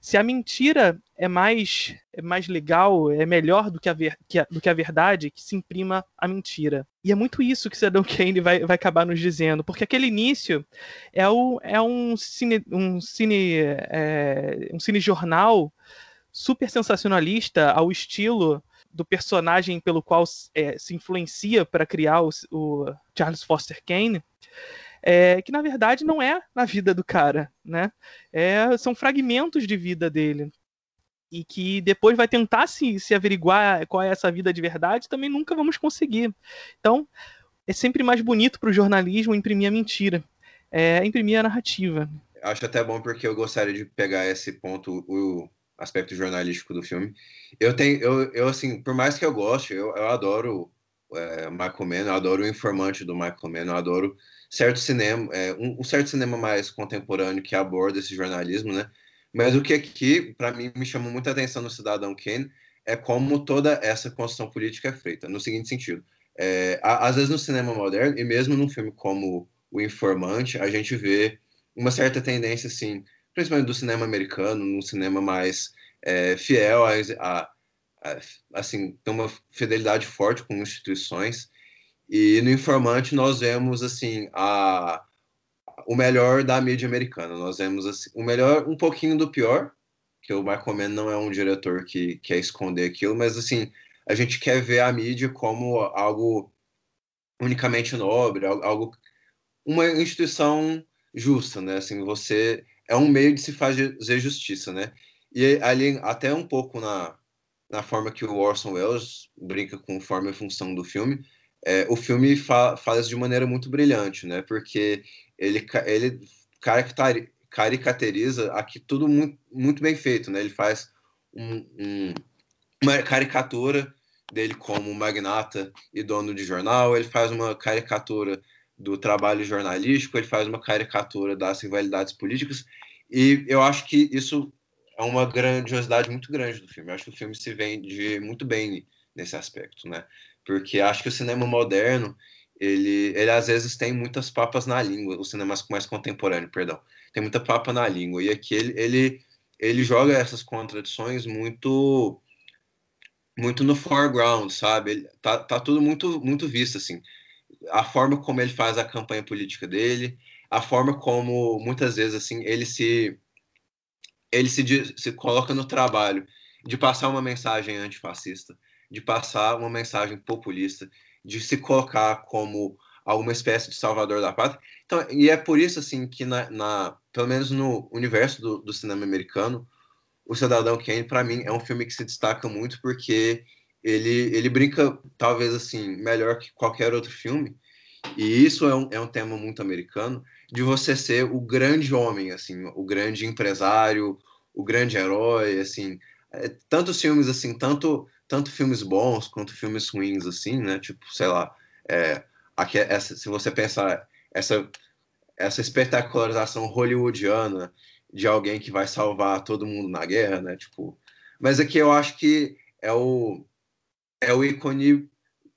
se a mentira é mais, é mais legal, é melhor do que, a ver, que a, do que a verdade, que se imprima a mentira. E é muito isso que Cidadão Kane vai, vai acabar nos dizendo, porque aquele início é, o, é um cine, um cine, é, um cine jornal super sensacionalista ao estilo do personagem pelo qual é, se influencia para criar o, o, Charles Foster Kane, é, que na verdade não é na vida do cara, né? É, são fragmentos de vida dele. E que depois vai tentar se, se averiguar qual é essa vida de verdade, também nunca vamos conseguir. Então, é sempre mais bonito para o jornalismo imprimir a mentira, é, imprimir a narrativa. Acho até bom porque eu gostaria de pegar esse ponto, o, aspecto jornalístico do filme. Eu tenho, eu, eu assim, por mais que eu goste, eu, eu adoro é, Michael Mann, eu adoro o informante do Michael Mann, eu adoro certo cinema, é, um, um, certo cinema mais contemporâneo que aborda esse jornalismo, né? Mas o que aqui, para mim, me chamou muita atenção no Cidadão Kane é como toda essa construção política é feita, no seguinte sentido. É, às vezes no cinema moderno, e mesmo num filme como O Informante, a gente vê uma certa tendência, assim, principalmente do cinema americano, num cinema mais é, fiel a, a, a, assim, tem uma fidelidade forte com instituições. E no Informante nós vemos assim a o melhor da mídia americana. Nós vemos assim, o melhor, um pouquinho do pior, que o Michael Mann não é um diretor que quer esconder aquilo, mas assim, a gente quer ver a mídia como algo unicamente nobre, algo uma instituição justa, né? Assim, você é um meio de se fazer justiça, né? E ali, até um pouco na, na forma que o Orson Welles brinca com forma e função do filme, é, o filme fa faz de maneira muito brilhante, né? Porque ele, ele caricaturiza aqui tudo muito, muito bem feito, né? Ele faz um, um, uma caricatura dele como magnata e dono de jornal, ele faz uma caricatura do trabalho jornalístico, ele faz uma caricatura das rivalidades políticas, e eu acho que isso é uma grandiosidade muito grande do filme. Eu acho que o filme se vende muito bem nesse aspecto, né? Porque acho que o cinema moderno, ele, ele às vezes tem muitas papas na língua, o cinema mais contemporâneo, perdão, tem muita papa na língua, e aqui ele, ele, ele joga essas contradições muito muito no foreground, sabe? Ele, tá, tá tudo muito muito visto assim. A forma como ele faz a campanha política dele, a forma como muitas vezes assim ele se ele se, se coloca no trabalho de passar uma mensagem antifascista, de passar uma mensagem populista, de se colocar como alguma espécie de salvador da pátria. Então, e é por isso assim que na, na pelo menos no universo do, do cinema americano, o Cidadão Kane, para mim, é um filme que se destaca muito porque ele, ele brinca, talvez assim, melhor que qualquer outro filme, e isso é um, é um tema muito americano, de você ser o grande homem, assim, o grande empresário, o grande herói, assim, é, tantos filmes, assim, tanto, tanto filmes bons quanto filmes ruins, assim, né, tipo, sei lá, é, aqui, essa, se você pensar, essa, essa espetacularização hollywoodiana de alguém que vai salvar todo mundo na guerra, né? Tipo, mas aqui eu acho que é o é o ícone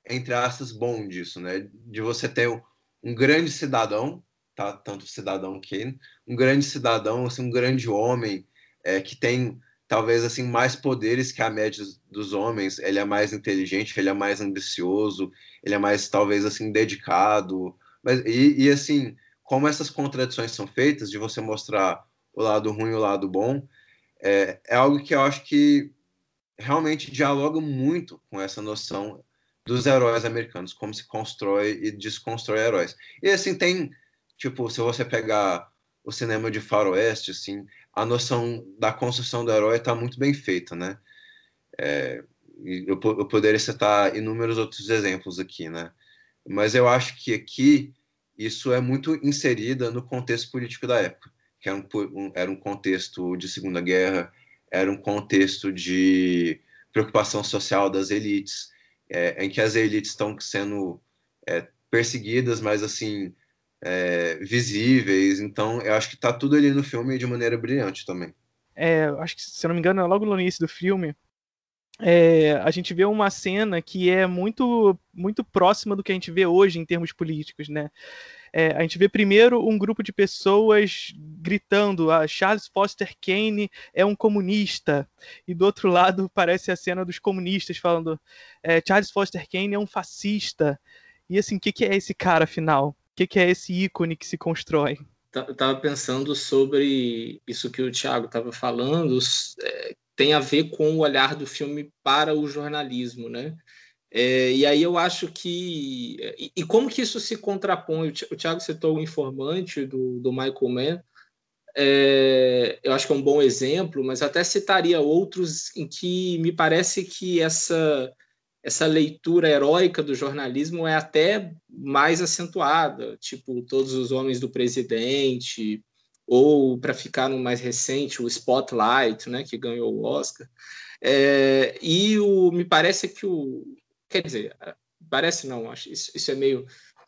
entre aspas bom disso, né? De você ter um grande cidadão, tá? Tanto cidadão Kane, um grande cidadão, assim, um grande homem é, que tem talvez assim mais poderes que a média dos homens. Ele é mais inteligente, ele é mais ambicioso, ele é mais talvez assim dedicado. Mas e, e assim, como essas contradições são feitas de você mostrar o lado ruim e o lado bom, é, é algo que eu acho que realmente dialoga muito com essa noção dos heróis americanos, como se constrói e desconstrói heróis. E assim tem, tipo, se você pegar o cinema de faroeste, assim, a noção da construção do herói está muito bem feita, né? É, eu, eu poderia citar inúmeros outros exemplos aqui, né? Mas eu acho que aqui isso é muito inserida no contexto político da época que era um, era um contexto de Segunda Guerra, era um contexto de preocupação social das elites, é, em que as elites estão sendo é, perseguidas, mas assim é, visíveis. Então, eu acho que está tudo ali no filme de maneira brilhante também. É, acho que se eu não me engano, é logo no início do filme, é, a gente vê uma cena que é muito muito próxima do que a gente vê hoje em termos políticos, né? É, a gente vê primeiro um grupo de pessoas gritando: ah, Charles Foster Kane é um comunista. E do outro lado parece a cena dos comunistas falando: é, Charles Foster Kane é um fascista. E assim, o que, que, é esse cara afinal? O que, que, é esse ícone que se constrói? Eu estava pensando sobre isso que o Thiago estava falando, é, tem a ver com o olhar do filme para o jornalismo, né? É, e aí eu acho que. E, e, como que isso se contrapõe? O Thiago citou o informante do, do Michael Mann. É, eu acho que é um bom exemplo, mas até citaria outros em que me parece que essa, essa leitura heróica do jornalismo é até mais acentuada, tipo Todos os Homens do Presidente, ou para ficar no mais recente, o Spotlight, né, que ganhou o Oscar. É, e o, me parece que o, Quer dizer, parece não, acho isso, isso é meio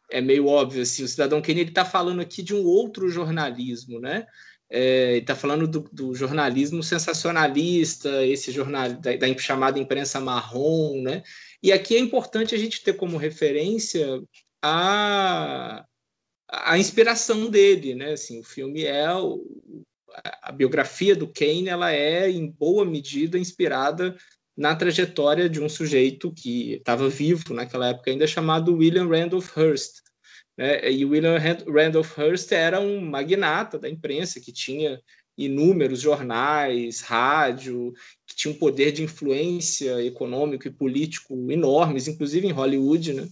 é meio óbvio assim. O cidadão Kane ele está falando aqui de um outro jornalismo, né? É, está falando do, do, jornalismo sensacionalista, esse jornal da, da, chamada imprensa marrom, né? E aqui é importante a gente ter como referência a, a inspiração dele, né? Assim, o filme é o, a biografia do Kane, ela é em boa medida inspirada na trajetória de um sujeito que estava vivo naquela época ainda chamado William Randolph Hearst. Né? E William Randolph Hearst era um magnata da imprensa que tinha inúmeros jornais, rádio, que tinha um poder de influência econômico e político enormes, inclusive em Hollywood, né?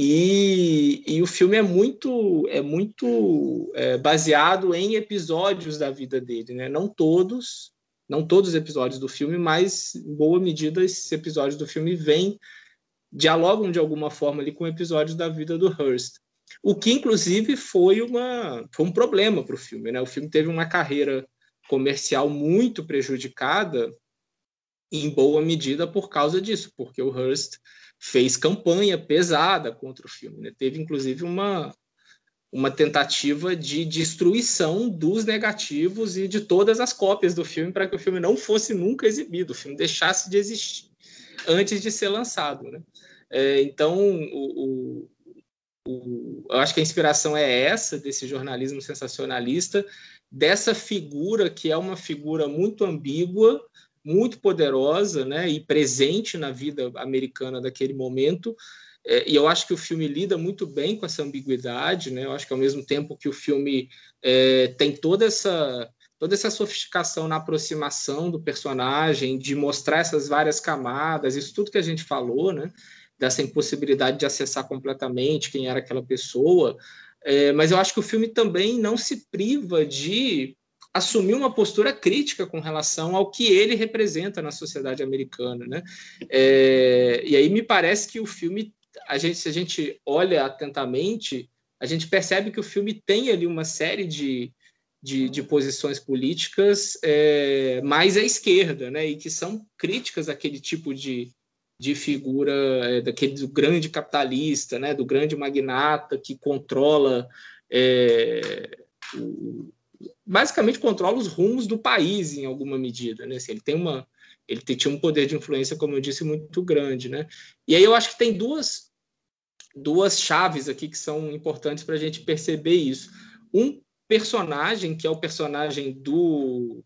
E, e o filme é muito é muito é, baseado em episódios da vida dele, né? Não todos, não todos os episódios do filme, mas em boa medida esses episódios do filme vêm dialogam de alguma forma ali com episódios da vida do Hearst. O que inclusive foi uma foi um problema para o filme, né? O filme teve uma carreira comercial muito prejudicada em boa medida por causa disso, porque o Hearst fez campanha pesada contra o filme. Né? Teve, inclusive, uma, uma tentativa de destruição dos negativos e de todas as cópias do filme para que o filme não fosse nunca exibido, o filme deixasse de existir antes de ser lançado. Né? É, então, o, o, o, eu acho que a inspiração é essa, desse jornalismo sensacionalista, dessa figura que é uma figura muito ambígua, muito poderosa né, e presente na vida americana daquele momento. É, e eu acho que o filme lida muito bem com essa ambiguidade. Né? Eu acho que, ao mesmo tempo que o filme é, tem toda essa, toda essa sofisticação na aproximação do personagem, de mostrar essas várias camadas, isso tudo que a gente falou, né? dessa impossibilidade de acessar completamente quem era aquela pessoa. É, mas eu acho que o filme também não se priva de assumir uma postura crítica com relação ao que ele representa na sociedade americana, né? É, e aí me parece que o filme, a gente, se a gente olha atentamente, a gente percebe que o filme tem ali uma série de, de, de posições políticas é, mais à esquerda, né? E que são críticas àquele tipo de, de figura é, daquele do grande capitalista, né? Do grande magnata que controla é, o, basicamente controla os rumos do país em alguma medida, né? Assim, ele tem uma ele tinha um poder de influência, como eu disse, muito grande, né? E aí eu acho que tem duas duas chaves aqui que são importantes para a gente perceber isso. Um personagem que é o personagem do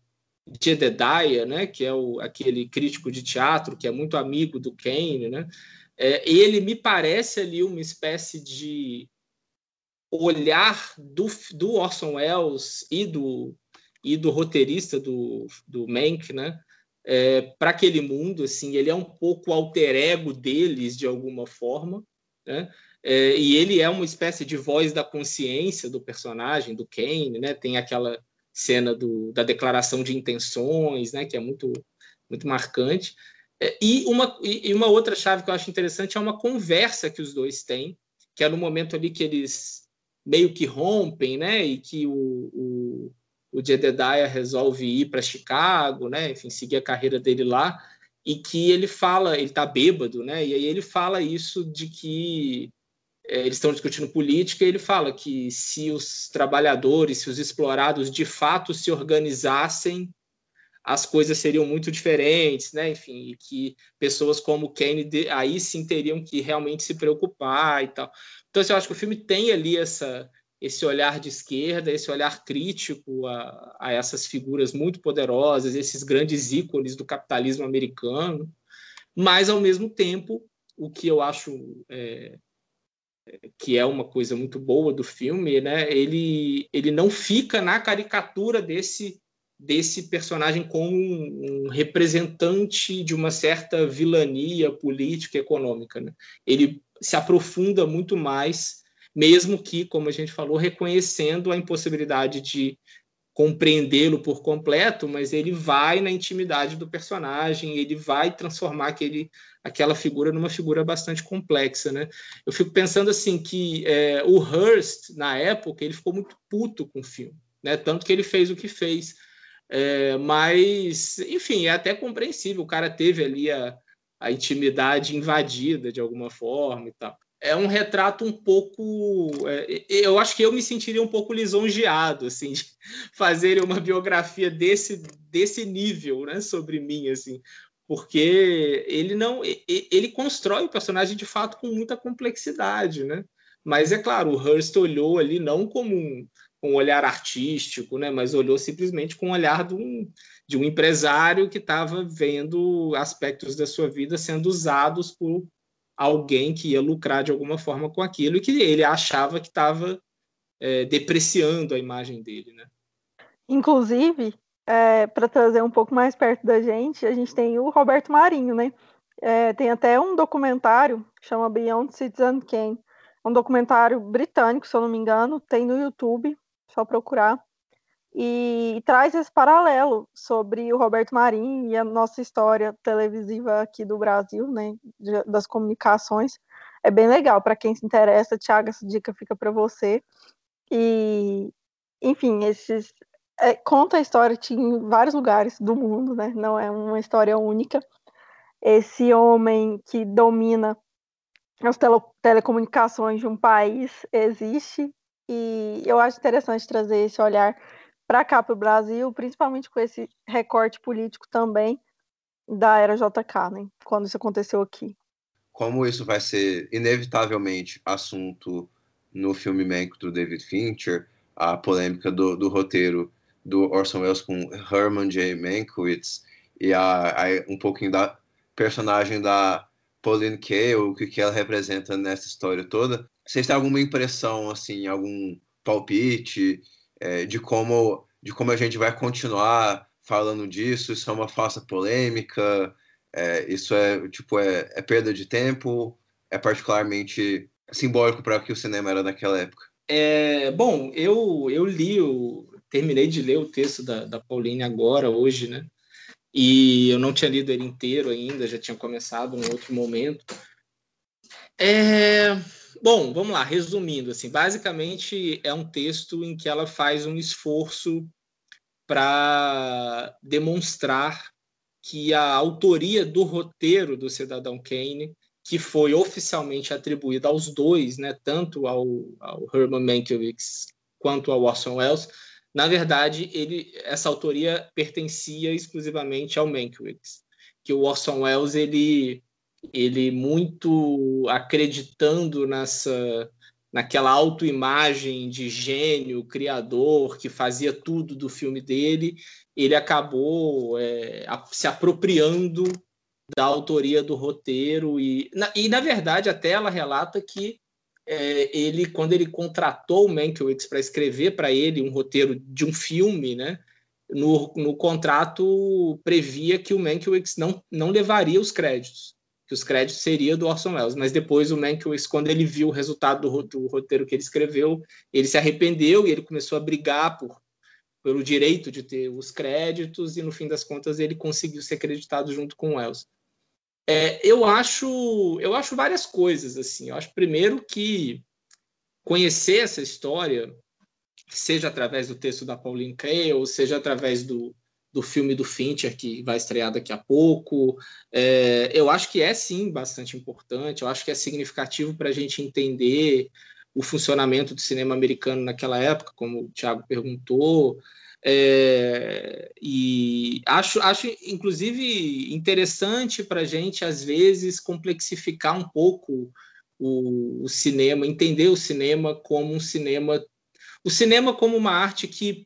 Jedediah, né? Que é o, aquele crítico de teatro que é muito amigo do Kane, né? É, ele me parece ali uma espécie de olhar do, do Orson Welles e do, e do roteirista do, do Mank, né? É, para aquele mundo, assim, ele é um pouco alter ego deles de alguma forma, né? É, e ele é uma espécie de voz da consciência do personagem, do Kane, né? Tem aquela cena do, da declaração de intenções, né? Que é muito muito marcante. É, e uma e uma outra chave que eu acho interessante é uma conversa que os dois têm, que é no momento ali que eles meio que rompem, né? E que o, o, o Jedediah resolve ir para Chicago, né? Enfim, seguir a carreira dele lá. E que ele fala, ele está bêbado, né? E aí ele fala isso de que é, eles estão discutindo política e ele fala que se os trabalhadores, se os explorados de fato se organizassem, as coisas seriam muito diferentes, né? Enfim, e que pessoas como Kennedy aí sim teriam que realmente se preocupar e tal. Então, assim, eu acho que o filme tem ali essa, esse olhar de esquerda, esse olhar crítico a, a essas figuras muito poderosas, esses grandes ícones do capitalismo americano, mas, ao mesmo tempo, o que eu acho é, que é uma coisa muito boa do filme, né? Ele, ele não fica na caricatura desse desse personagem como um, representante de uma certa vilania política econômica. Né? Ele se aprofunda muito mais, mesmo que, como a gente falou, reconhecendo a impossibilidade de compreendê-lo por completo, mas ele vai na intimidade do personagem, ele vai transformar aquele, aquela figura numa figura bastante complexa, né? Eu fico pensando assim que é, o Hearst na época ele ficou muito puto com o filme, né? Tanto que ele fez o que fez, é, mas enfim é até compreensível. O cara teve ali a, a intimidade invadida de alguma forma e tal. É um retrato um pouco. É, eu acho que eu me sentiria um pouco lisonjeado, assim, de fazer uma biografia desse, desse nível, né, sobre mim, assim, porque ele não. Ele constrói o personagem de fato com muita complexidade, né? Mas é claro, o Hearst olhou ali não como um, um olhar artístico, né, mas olhou simplesmente com o olhar de um, de um empresário que estava vendo aspectos da sua vida sendo usados por alguém que ia lucrar de alguma forma com aquilo e que ele achava que estava é, depreciando a imagem dele, né? Inclusive, é, para trazer um pouco mais perto da gente, a gente tem o Roberto Marinho, né? É, tem até um documentário que chama Beyond Citizen Kane, um documentário britânico, se eu não me engano, tem no YouTube, só procurar. E traz esse paralelo sobre o Roberto Marinho e a nossa história televisiva aqui do Brasil, né, das comunicações. É bem legal para quem se interessa, Thiago, essa dica fica para você. E, enfim, esses é, conta a história em vários lugares do mundo, né? Não é uma história única. Esse homem que domina as tele telecomunicações de um país existe e eu acho interessante trazer esse olhar para cá para o Brasil, principalmente com esse recorte político também da era JK, né? Quando isso aconteceu aqui. Como isso vai ser inevitavelmente assunto no filme Mank do David Fincher, a polêmica do, do roteiro do Orson Welles com Herman J. Mankiewicz e a, a, um pouquinho da personagem da Pauline Kael, o que, que ela representa nessa história toda. Vocês têm alguma impressão, assim, algum palpite é, de como de como a gente vai continuar falando disso? Isso é uma falsa polêmica? É, isso é tipo é, é perda de tempo? É particularmente simbólico para o que o cinema era naquela época? É, bom, eu, eu li, o, terminei de ler o texto da, da Pauline agora, hoje, né? E eu não tinha lido ele inteiro ainda, já tinha começado num outro momento. É, bom, vamos lá, resumindo, assim, basicamente é um texto em que ela faz um esforço para demonstrar que a autoria do roteiro do Cidadão Kane que foi oficialmente atribuída aos dois, né, tanto ao, ao Herman Mankiewicz quanto ao Orson Welles, na verdade, ele, essa autoria pertencia exclusivamente ao Mankiewicz, que o Orson Welles ele, ele muito acreditando nessa naquela autoimagem de gênio, criador, que fazia tudo do filme dele, ele acabou é, se apropriando da autoria do roteiro e na, e na verdade até ela relata que é, ele quando ele contratou o Mankiewicz para escrever para ele um roteiro de um filme, né? No, no contrato previa que o Mankiewicz não, não levaria os créditos, que os créditos seriam do Orson Welles, mas depois o Mankiewicz, quando ele viu o resultado do, do roteiro que ele escreveu, ele se arrependeu e ele começou a brigar por pelo direito de ter os créditos e no fim das contas ele conseguiu ser acreditado junto com o Wells. É, eu acho eu acho várias coisas assim. Eu acho primeiro que conhecer essa história, seja através do texto da Pauline Kael, seja através do, do filme do Fincher que vai estrear daqui a pouco, é, eu acho que é sim bastante importante. Eu acho que é significativo para a gente entender o funcionamento do cinema americano naquela época, como o Thiago perguntou. É, e acho, acho, inclusive, interessante para a gente, às vezes, complexificar um pouco o, o, cinema, entender o cinema como um cinema. O cinema como uma arte que,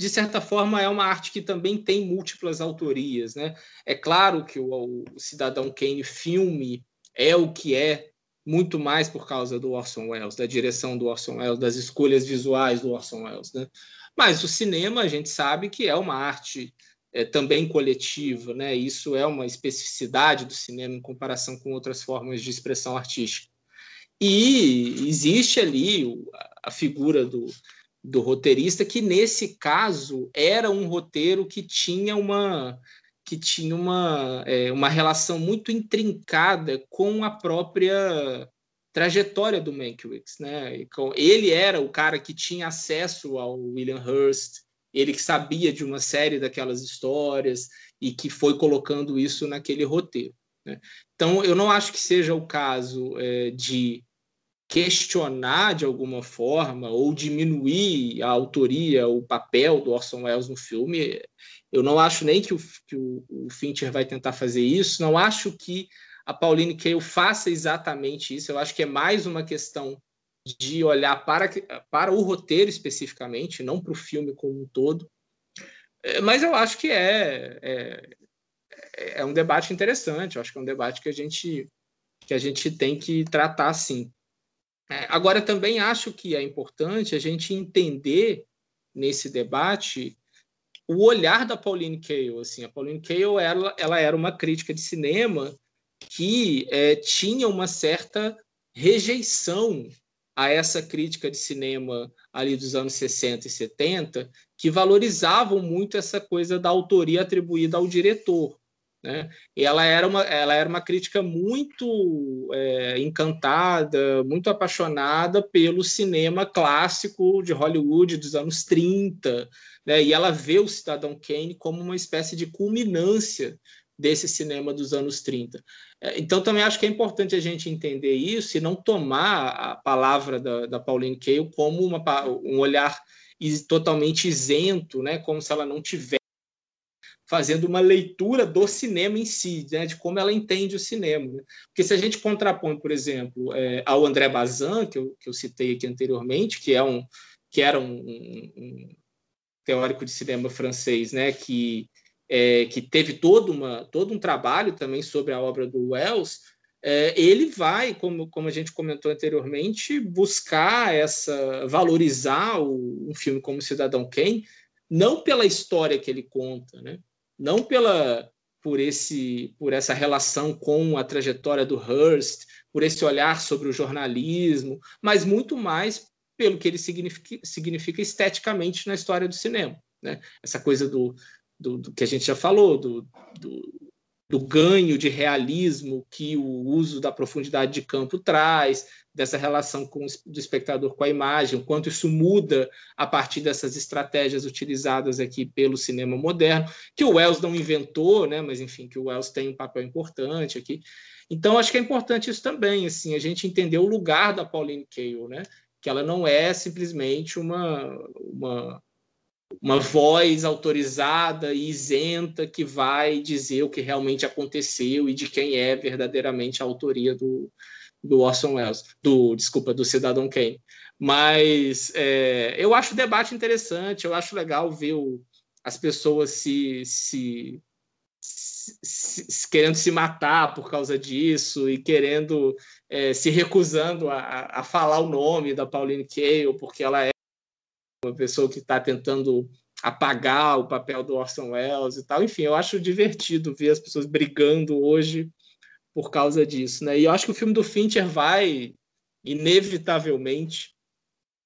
de certa forma, é uma arte que também tem múltiplas autorias. Né? É claro que o, o Cidadão Kane filme é o que é muito mais por causa do Orson Welles, da direção do Orson Welles, das escolhas visuais do Orson Welles. Né? Mas o cinema, a gente sabe que é uma arte é, também coletiva, né? Isso é uma especificidade do cinema em comparação com outras formas de expressão artística. E existe ali a figura do, do roteirista, que nesse caso era um roteiro que tinha uma que tinha uma, é, uma relação muito intrincada com a própria trajetória do Mankiewicz, né? Ele era o cara que tinha acesso ao William Hearst, ele que sabia de uma série daquelas histórias e que foi colocando isso naquele roteiro. Né? Então, eu não acho que seja o caso é, de questionar de alguma forma ou diminuir a autoria, o papel do Orson Welles no filme. Eu não acho nem que o, que o, o Fincher vai tentar fazer isso. Não acho que a Pauline Kael faça exatamente isso. Eu acho que é mais uma questão de olhar para, para o roteiro especificamente, não para o filme como um todo. É, mas eu acho que é, é, é, um debate interessante. Eu acho que é um debate que a gente, que a gente tem que tratar assim. É, agora, também acho que é importante a gente entender nesse debate o olhar da Pauline Kael. Assim, a Pauline Kael ela, ela era uma crítica de cinema que é, tinha uma certa rejeição a essa crítica de cinema ali dos anos 60 e 70, que valorizavam muito essa coisa da autoria atribuída ao diretor. Né? Ela era uma, ela era uma crítica muito é, encantada, muito apaixonada pelo cinema clássico de Hollywood dos anos 30, né? e ela vê o Cidadão Kane como uma espécie de culminância desse cinema dos anos 30. É, então, também acho que é importante a gente entender isso e não tomar a palavra da, da Pauline Kael como uma, um olhar totalmente isento, né? como se ela não tivesse fazendo uma leitura do cinema em si, né, de como ela entende o cinema. Né? Porque se a gente contrapõe, por exemplo, é, ao André Bazin, que eu, que eu citei aqui anteriormente, que, é um, que era um, um, um teórico de cinema francês, né, que, é, que teve todo, uma, todo um trabalho também sobre a obra do Wells, é, ele vai, como, como a gente comentou anteriormente, buscar essa valorizar o, um filme como Cidadão Kane, não pela história que ele conta, né? Não pela por esse por essa relação com a trajetória do Hearst, por esse olhar sobre o jornalismo, mas muito mais pelo que ele significa, significa esteticamente na história do cinema, né? Essa coisa do, do, do que a gente já falou, do, do, do ganho de realismo que o uso da profundidade de campo traz, dessa relação com, do espectador com a imagem, o quanto isso muda a partir dessas estratégias utilizadas aqui pelo cinema moderno, que o Wells não inventou, né, mas enfim, que o Wells tem um papel importante aqui. Então, acho que é importante isso também, assim, a gente entender o lugar da Pauline Kael, né, que ela não é simplesmente uma, uma, uma voz autorizada e isenta que vai dizer o que realmente aconteceu e de quem é verdadeiramente a autoria do, do Orson Welles, do desculpa, do Cidadão Kane. Mas é, eu acho o debate interessante, eu acho legal ver o, as pessoas se, se, se, se, querendo se matar por causa disso e querendo é, se recusando a, a falar o nome da Pauline Kael porque ela é uma pessoa que está tentando apagar o papel do Orson Welles e tal. Enfim, eu acho divertido ver as pessoas brigando hoje por causa disso, né? E eu acho que o filme do Fincher vai inevitavelmente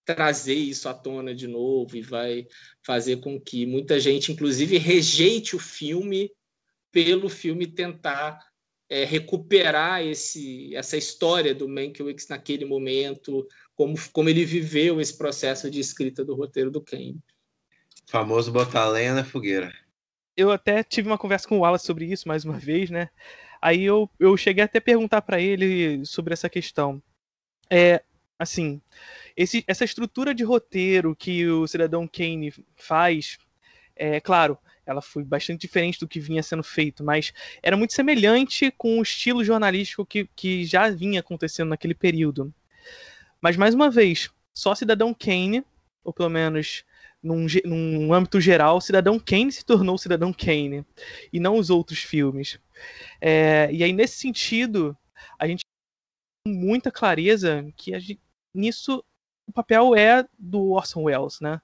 trazer isso à tona de novo e vai fazer com que muita gente, inclusive, rejeite o filme pelo filme tentar é, recuperar esse, essa história do Mankiewicz naquele momento, como, como ele viveu esse processo de escrita do roteiro do Kane. Famoso botar lenha na fogueira. Eu até tive uma conversa com o Wallace sobre isso mais uma vez, né? Aí eu, eu cheguei até a perguntar para ele sobre essa questão. É, assim, esse, essa estrutura de roteiro que o Cidadão Kane faz, é claro, ela foi bastante diferente do que vinha sendo feito, mas era muito semelhante com o estilo jornalístico que, que já vinha acontecendo naquele período. Mas, mais uma vez, só Cidadão Kane, ou pelo menos num, num âmbito geral, Cidadão Kane se tornou Cidadão Kane, e não os outros filmes. É, e aí, nesse sentido, a gente tem muita clareza que gente, nisso o papel é do Orson Welles, né?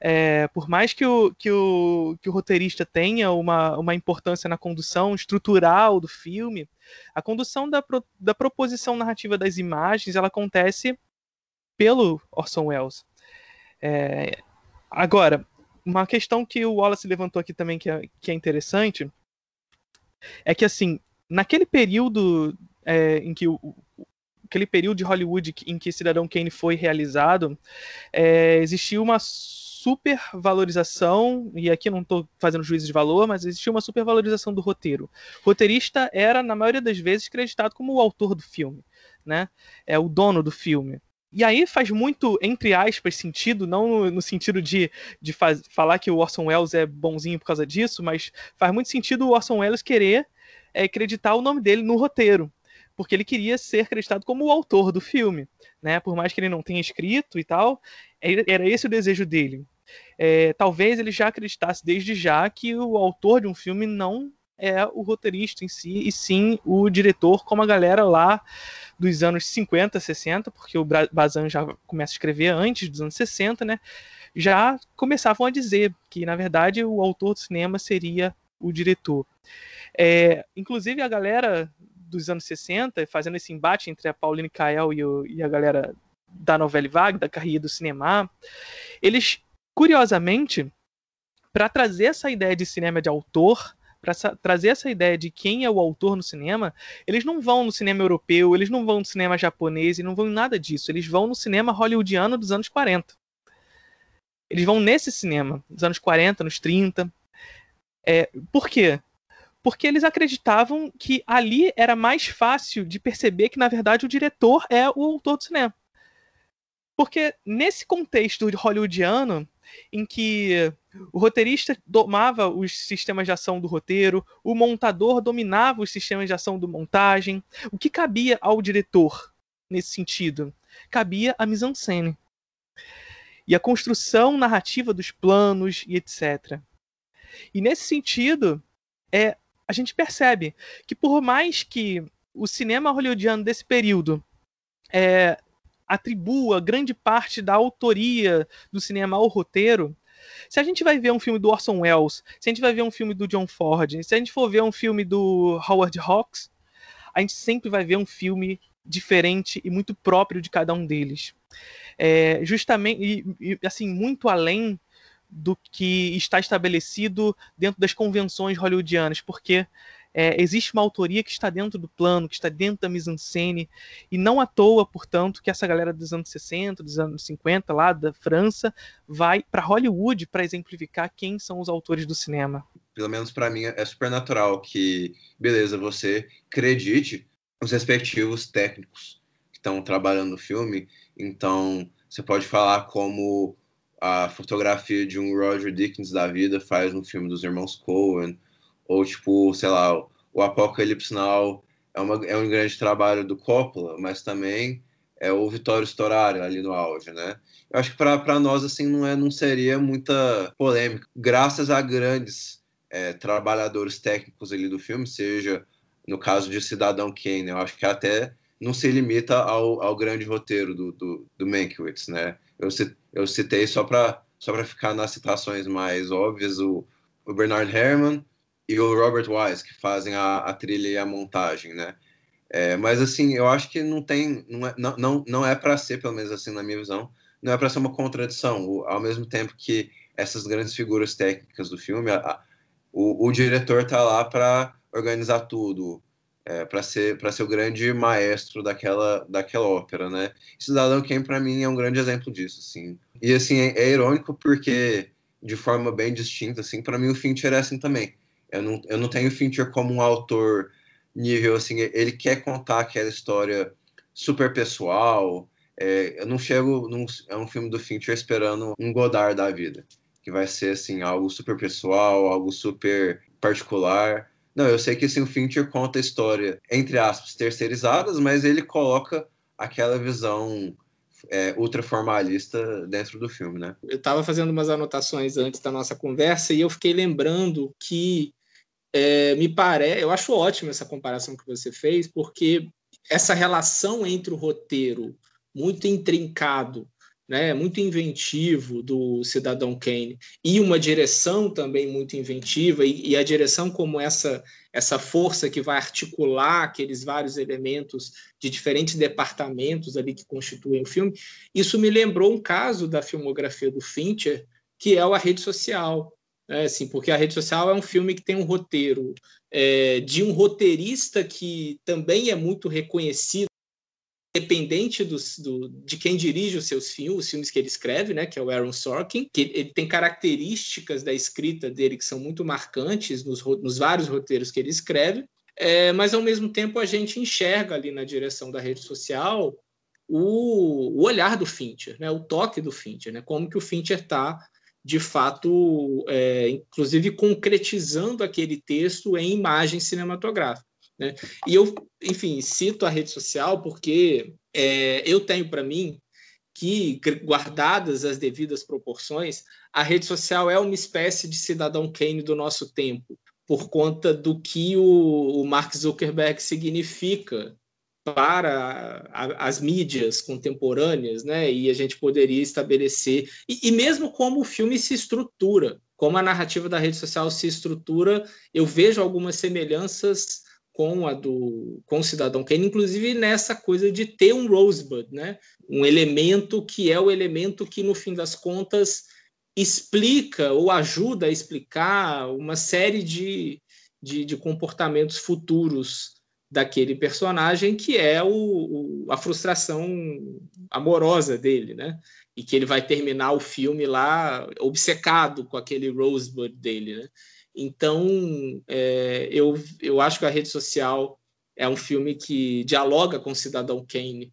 É, por mais que o, que, o, que o roteirista tenha uma, uma importância na condução estrutural do filme, a condução da, pro, da proposição narrativa das imagens ela acontece pelo Orson Welles. É, Agora, uma questão que o Wallace levantou aqui também que é, que é interessante é que, assim, naquele período é, em que o, aquele período de Hollywood em que Cidadão Kane foi realizado, é, existiu uma supervalorização, e aqui não estou fazendo juízo de valor, mas existia uma supervalorização do roteiro. O roteirista era, na maioria das vezes, acreditado como o autor do filme, né? É o dono do filme. E aí faz muito, entre aspas, sentido, não no, no sentido de, de faz, falar que o Orson Welles é bonzinho por causa disso, mas faz muito sentido o Orson Welles querer é, acreditar o nome dele no roteiro, porque ele queria ser acreditado como o autor do filme, né? Por mais que ele não tenha escrito e tal, era esse o desejo dele. É, talvez ele já acreditasse desde já que o autor de um filme não é o roteirista em si, e sim o diretor, como a galera lá dos anos 50, 60, porque o Bazan já começa a escrever antes dos anos 60, né? Já começavam a dizer que, na verdade, o autor do cinema seria o diretor. É, inclusive, a galera dos anos 60, fazendo esse embate entre a Pauline Kael e, o, e a galera da novela vague, da carreira do cinema, eles, curiosamente, para trazer essa ideia de cinema de autor, para trazer essa ideia de quem é o autor no cinema, eles não vão no cinema europeu, eles não vão no cinema japonês, e não vão em nada disso. Eles vão no cinema hollywoodiano dos anos 40. Eles vão nesse cinema, dos anos 40, nos 30. É, por quê? Porque eles acreditavam que ali era mais fácil de perceber que, na verdade, o diretor é o autor do cinema. Porque nesse contexto hollywoodiano, em que o roteirista domava os sistemas de ação do roteiro, o montador dominava os sistemas de ação do montagem, o que cabia ao diretor nesse sentido? Cabia a mise-en-scène e a construção narrativa dos planos e etc. E nesse sentido, é, a gente percebe que por mais que o cinema hollywoodiano desse período é, atribua grande parte da autoria do cinema ao roteiro, se a gente vai ver um filme do Orson Welles, se a gente vai ver um filme do John Ford, se a gente for ver um filme do Howard Hawks, a gente sempre vai ver um filme diferente e muito próprio de cada um deles. É, justamente, e, e, assim, muito além do que está estabelecido dentro das convenções hollywoodianas, porque é, existe uma autoria que está dentro do plano, que está dentro da mise-en-scène, e não à toa, portanto, que essa galera dos anos 60, dos anos 50, lá da França, vai para Hollywood para exemplificar quem são os autores do cinema. Pelo menos para mim é super natural que, beleza, você acredite os respectivos técnicos que estão trabalhando no filme então, você pode falar como a fotografia de um Roger Dickens da vida faz no filme dos irmãos Coen, ou tipo, sei lá, o Apocalipse Now é, uma, é um grande trabalho do Coppola, mas também é o Vitório Storari ali no auge, né? Eu acho que para nós assim não, é, não seria muita polêmica, graças a grandes é, trabalhadores técnicos ali do filme, seja no caso de Cidadão Kane, eu acho que até não se limita ao, ao grande roteiro do, do, do Mankiewicz, né? Eu, eu citei só para só ficar nas citações mais óbvias o, o Bernard Herrmann e o Robert Wise, que fazem a, a trilha e a montagem, né? É, mas assim, eu acho que não tem, não é, não, não, não é para ser, pelo menos assim na minha visão, não é para ser uma contradição. O, ao mesmo tempo que essas grandes figuras técnicas do filme, a, a, o, o diretor tá lá para organizar tudo, é, para ser para ser o grande maestro daquela daquela ópera, né? Cidadão Kane para mim é um grande exemplo disso, assim. E assim é, é irônico porque de forma bem distinta, assim, para mim o Fincher é assim também. Eu não eu não tenho o Fincher como um autor nível assim, ele quer contar aquela história super pessoal. É, eu não chego num, é um filme do Fincher esperando um Godard da vida, que vai ser assim algo super pessoal, algo super particular não, eu sei que assim, o Fincher conta a história, entre aspas, terceirizadas, mas ele coloca aquela visão é, ultraformalista dentro do filme, né? Eu estava fazendo umas anotações antes da nossa conversa e eu fiquei lembrando que é, me parece, eu acho ótima essa comparação que você fez, porque essa relação entre o roteiro muito intrincado né, muito inventivo do Cidadão Kane e uma direção também muito inventiva e, e, a direção como essa essa força que vai articular aqueles vários elementos de diferentes departamentos ali que constituem o filme. Isso me lembrou um caso da filmografia do Fincher que é a rede social né, assim porque a rede social é um filme que tem um roteiro é, de um roteirista que também é muito reconhecido dependente dos, do, de quem dirige os seus filmes, os filmes que ele escreve, né, que é o Aaron Sorkin, que ele tem características da escrita dele que são muito marcantes nos, nos vários roteiros que ele escreve, é, mas ao mesmo tempo a gente enxerga ali na direção da rede social o, o olhar do Fincher, né, o toque do Fincher, né, como que o Fincher está de fato, é, inclusive concretizando aquele texto em imagem cinematográfica. Né? E eu, enfim, cito a rede social porque é, eu tenho para mim que, guardadas as devidas proporções, a rede social é uma espécie de cidadão Kane do nosso tempo, por conta do que o, o Mark Zuckerberg significa para a, as mídias contemporâneas, né? E a gente poderia estabelecer e, e, mesmo como o filme se estrutura, como a narrativa da rede social se estrutura, eu vejo algumas semelhanças com a do com o Cidadão Kane, inclusive nessa coisa de ter um Rosebud, né? Um elemento que é o elemento que no fim das contas explica ou ajuda a explicar uma série de, de, de comportamentos futuros daquele personagem que é o, o, a frustração amorosa dele, né? E que ele vai terminar o filme lá obcecado com aquele Rosebud dele, né? Então, é, eu, eu acho que a rede social é um filme que dialoga com o Cidadão Kane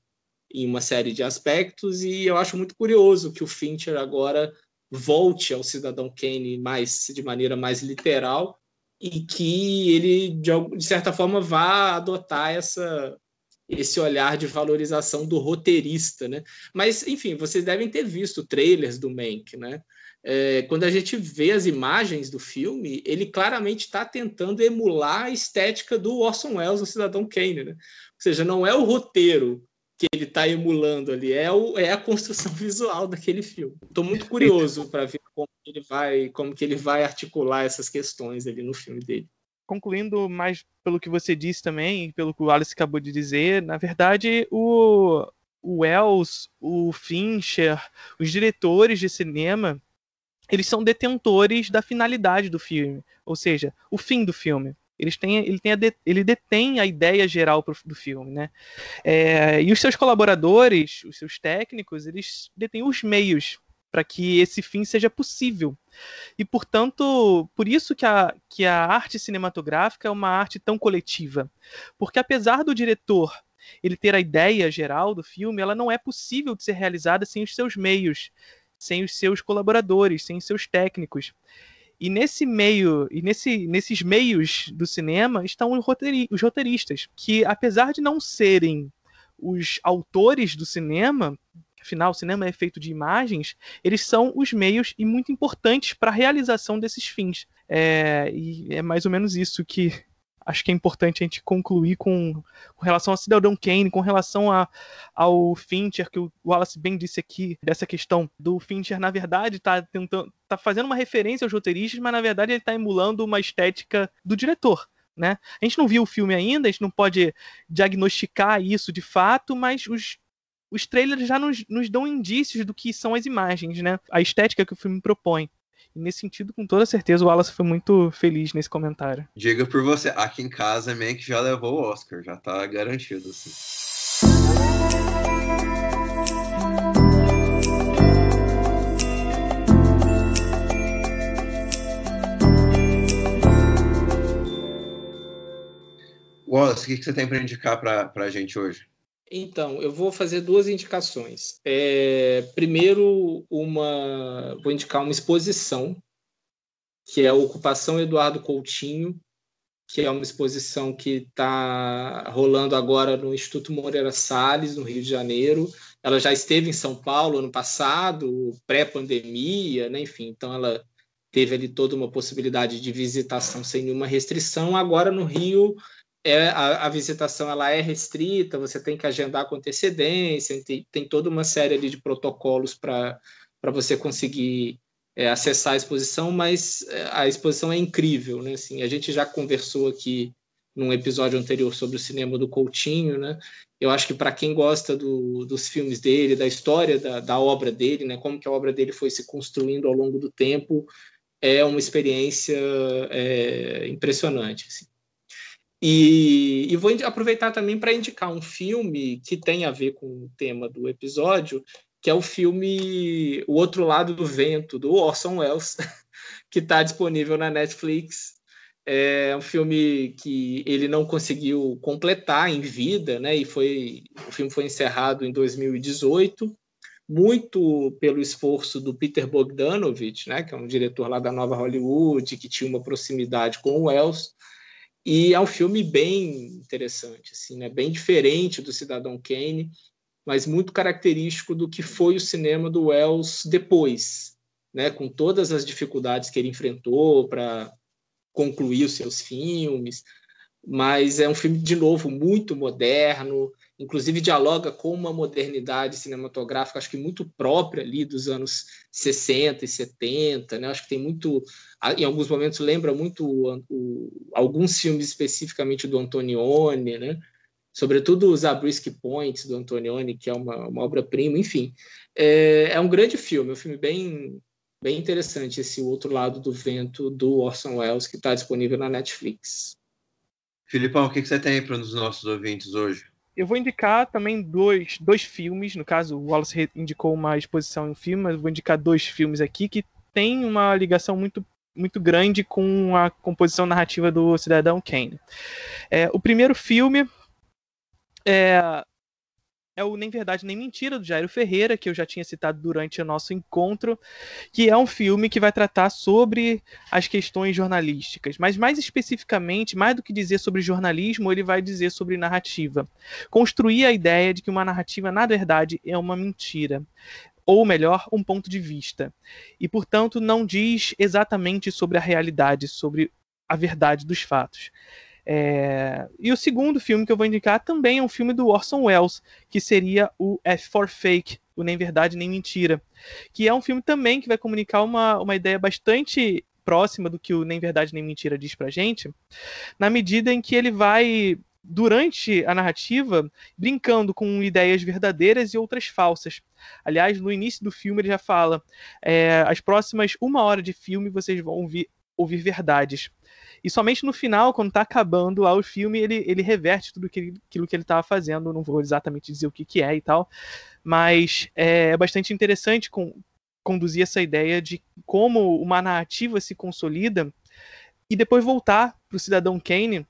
em uma série de aspectos e eu acho muito curioso que o Fincher agora volte ao Cidadão Kane mais de maneira mais literal e que ele de, de certa forma vá adotar essa esse olhar de valorização do roteirista, né? Mas enfim, vocês devem ter visto trailers do Mank, né? É, quando a gente vê as imagens do filme, ele claramente está tentando emular a estética do Orson Welles, o Cidadão Kane. Né? Ou seja, não é o roteiro que ele está emulando ali, é, o, é a construção visual daquele filme. Estou muito curioso para ver como ele vai, como que ele vai articular essas questões ali no filme dele. Concluindo mais pelo que você disse também, pelo que o Alice acabou de dizer, na verdade, o, o Wells, o Fincher, os diretores de cinema, eles são detentores da finalidade do filme, ou seja, o fim do filme. Eles têm, ele, tem a de, ele detém a ideia geral pro, do filme, né? É, e os seus colaboradores, os seus técnicos, eles detêm os meios para que esse fim seja possível. E, portanto, por isso que a, que a arte cinematográfica é uma arte tão coletiva. Porque apesar do diretor ele ter a ideia geral do filme, ela não é possível de ser realizada sem os seus meios, sem os seus colaboradores, sem seus técnicos. E nesse meio, e nesse, nesses meios do cinema estão os, os roteiristas, que apesar de não serem os autores do cinema, afinal o cinema é feito de imagens, eles são os meios e muito importantes para a realização desses fins. É, e é mais ou menos isso que acho que é importante a gente concluir com, com relação ao Cidadão Kane, com relação a, ao Fincher, que o Wallace bem disse aqui, dessa questão do Fincher, na verdade, tá tentando. tá fazendo uma referência aos roteiristas, mas na verdade ele está emulando uma estética do diretor. Né? A gente não viu o filme ainda, a gente não pode diagnosticar isso de fato, mas os, os trailers já nos, nos dão indícios do que são as imagens, né? A estética que o filme propõe. E nesse sentido, com toda certeza, o Wallace foi muito feliz nesse comentário. Diga por você, aqui em casa, Mank já levou o Oscar, já tá garantido, assim. Wallace, o que você tem para indicar para a gente hoje? Então, eu vou fazer duas indicações. É, primeiro, uma, vou indicar uma exposição, que é a Ocupação Eduardo Coutinho, que é uma exposição que está rolando agora no Instituto Moreira Salles, no Rio de Janeiro. Ela já esteve em São Paulo ano passado, pré-pandemia, né? enfim, então ela teve ali toda uma possibilidade de visitação sem nenhuma restrição. Agora no Rio é, a, a, visitação ela é restrita, você tem que agendar com antecedência, tem, tem toda uma série de protocolos para você conseguir é, acessar a exposição, mas é, a exposição é incrível, né? Assim, a gente já conversou aqui num episódio anterior sobre o cinema do Coutinho, né? Eu acho que para quem gosta do, dos filmes dele, da história da, da obra dele, né? Como que a obra dele foi se construindo ao longo do tempo, é uma experiência é, impressionante. Assim. E, e, vou aproveitar também para indicar um filme que tem a ver com o tema do episódio, que é o filme O Outro Lado do Vento, do Orson Welles, que está disponível na Netflix. É um filme que ele não conseguiu completar em vida, né? E foi o filme foi encerrado em 2018, muito pelo esforço do Peter Bogdanovich, né? Que é um diretor lá da Nova Hollywood que tinha uma proximidade com o Wells e é um filme bem interessante, assim, né? bem diferente do Cidadão Kane, mas muito característico do que foi o cinema do Wells depois, né? com todas as dificuldades que ele enfrentou para concluir os seus filmes, mas é um filme, de novo, muito moderno, inclusive dialoga com uma modernidade cinematográfica, acho que muito própria ali dos anos 60 e 70, né? Acho que tem muito, em alguns momentos lembra muito o, o, alguns filmes especificamente do Antonioni, né? Sobretudo os Zabriskie Points do Antonioni, que é uma, uma obra-prima, enfim. É, é um grande filme, é um filme bem, bem interessante, esse Outro Lado do Vento, do Orson Welles, que está disponível na Netflix. Filipão, o que, que você tem para os nossos ouvintes hoje? Eu vou indicar também dois, dois filmes. No caso, o Wallace indicou uma exposição em um filme, mas eu vou indicar dois filmes aqui que têm uma ligação muito, muito grande com a composição narrativa do Cidadão Kane. É, o primeiro filme é é o Nem Verdade Nem Mentira, do Jairo Ferreira, que eu já tinha citado durante o nosso encontro, que é um filme que vai tratar sobre as questões jornalísticas, mas mais especificamente, mais do que dizer sobre jornalismo, ele vai dizer sobre narrativa. Construir a ideia de que uma narrativa, na verdade, é uma mentira ou melhor, um ponto de vista. E, portanto, não diz exatamente sobre a realidade, sobre a verdade dos fatos. É... E o segundo filme que eu vou indicar também é um filme do Orson Welles, que seria o F for Fake, o Nem Verdade Nem Mentira, que é um filme também que vai comunicar uma, uma ideia bastante próxima do que o Nem Verdade Nem Mentira diz pra gente, na medida em que ele vai durante a narrativa, brincando com ideias verdadeiras e outras falsas. Aliás, no início do filme ele já fala: é, as próximas uma hora de filme vocês vão ouvir, ouvir verdades. E somente no final, quando tá acabando lá o filme, ele, ele reverte tudo aquilo, aquilo que ele estava fazendo. Não vou exatamente dizer o que, que é e tal. Mas é, é bastante interessante com, conduzir essa ideia de como uma narrativa se consolida e depois voltar para o Cidadão Kane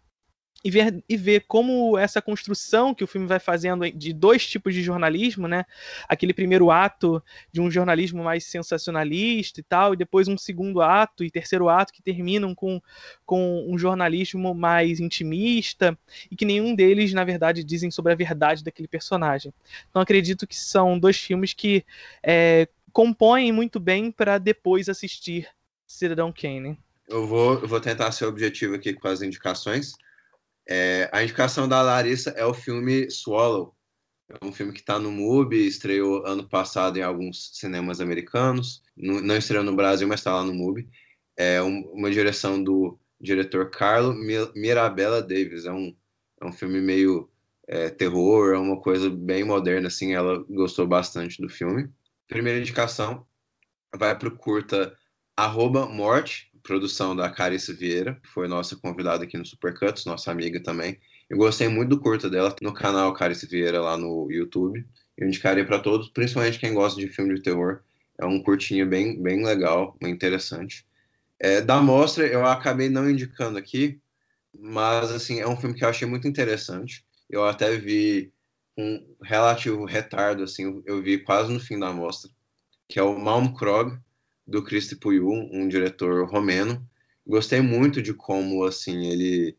e ver, e ver como essa construção que o filme vai fazendo de dois tipos de jornalismo, né? Aquele primeiro ato de um jornalismo mais sensacionalista e tal, e depois um segundo ato e terceiro ato que terminam com, com um jornalismo mais intimista e que nenhum deles, na verdade, dizem sobre a verdade daquele personagem. Então acredito que são dois filmes que é, compõem muito bem para depois assistir Cidadão Kane. Eu vou, eu vou tentar ser objetivo aqui com as indicações. É, a indicação da Larissa é o filme Swallow. É um filme que está no MUBI, estreou ano passado em alguns cinemas americanos. No, não estreou no Brasil, mas está lá no MUBI. É um, uma direção do diretor Carlo Mirabella Davis. É um, é um filme meio é, terror, é uma coisa bem moderna, assim. Ela gostou bastante do filme. Primeira indicação vai para o curta Arroba Morte, produção da Carice Vieira, que foi nossa convidada aqui no Supercuts, nossa amiga também. Eu gostei muito do curta dela no canal Carice Vieira lá no YouTube. Eu indicaria para todos, principalmente quem gosta de filme de terror. É um curtinho bem, bem legal, bem interessante. É, da mostra, eu acabei não indicando aqui, mas assim é um filme que eu achei muito interessante. Eu até vi um relativo retardo, assim, eu vi quase no fim da mostra, que é o Malmkrog, do Cristi Puiu, um diretor romeno. Gostei muito de como assim ele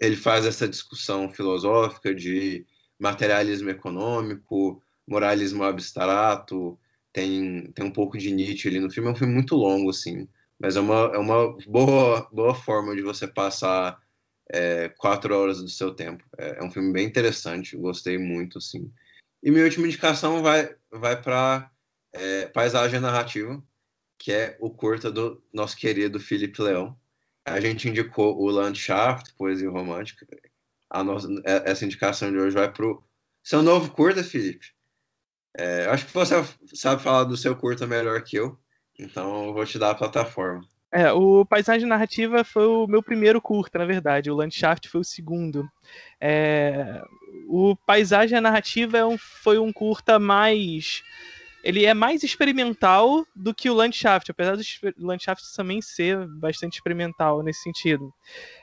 ele faz essa discussão filosófica de materialismo econômico, moralismo abstrato, tem, tem um pouco de Nietzsche ali no filme. É um filme muito longo, assim, mas é uma, é uma boa, boa forma de você passar é, quatro horas do seu tempo. É, é, um filme bem interessante, gostei muito, assim. E minha última indicação vai, vai para é, Paisagem Narrativa, que é o curta do nosso querido Felipe Leão. A gente indicou o Landschaft, Poesia Romântica. A nossa, é, essa indicação de hoje vai para o seu novo curta, Felipe. É, acho que você sabe falar do seu curta melhor que eu, então eu vou te dar a plataforma. É, o Paisagem Narrativa foi o meu primeiro curta, na verdade. O Landschaft foi o segundo. É, o Paisagem Narrativa é foi um curta mais ele é mais experimental do que o Landschaft, apesar do Landschaft também ser bastante experimental nesse sentido.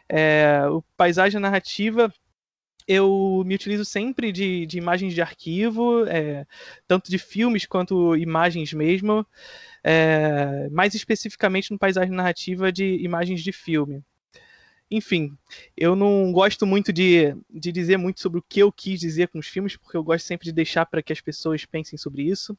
É, o paisagem narrativa eu me utilizo sempre de, de imagens de arquivo, é, tanto de filmes quanto imagens mesmo, é, mais especificamente no paisagem narrativa de imagens de filme. Enfim, eu não gosto muito de, de dizer muito sobre o que eu quis dizer com os filmes, porque eu gosto sempre de deixar para que as pessoas pensem sobre isso,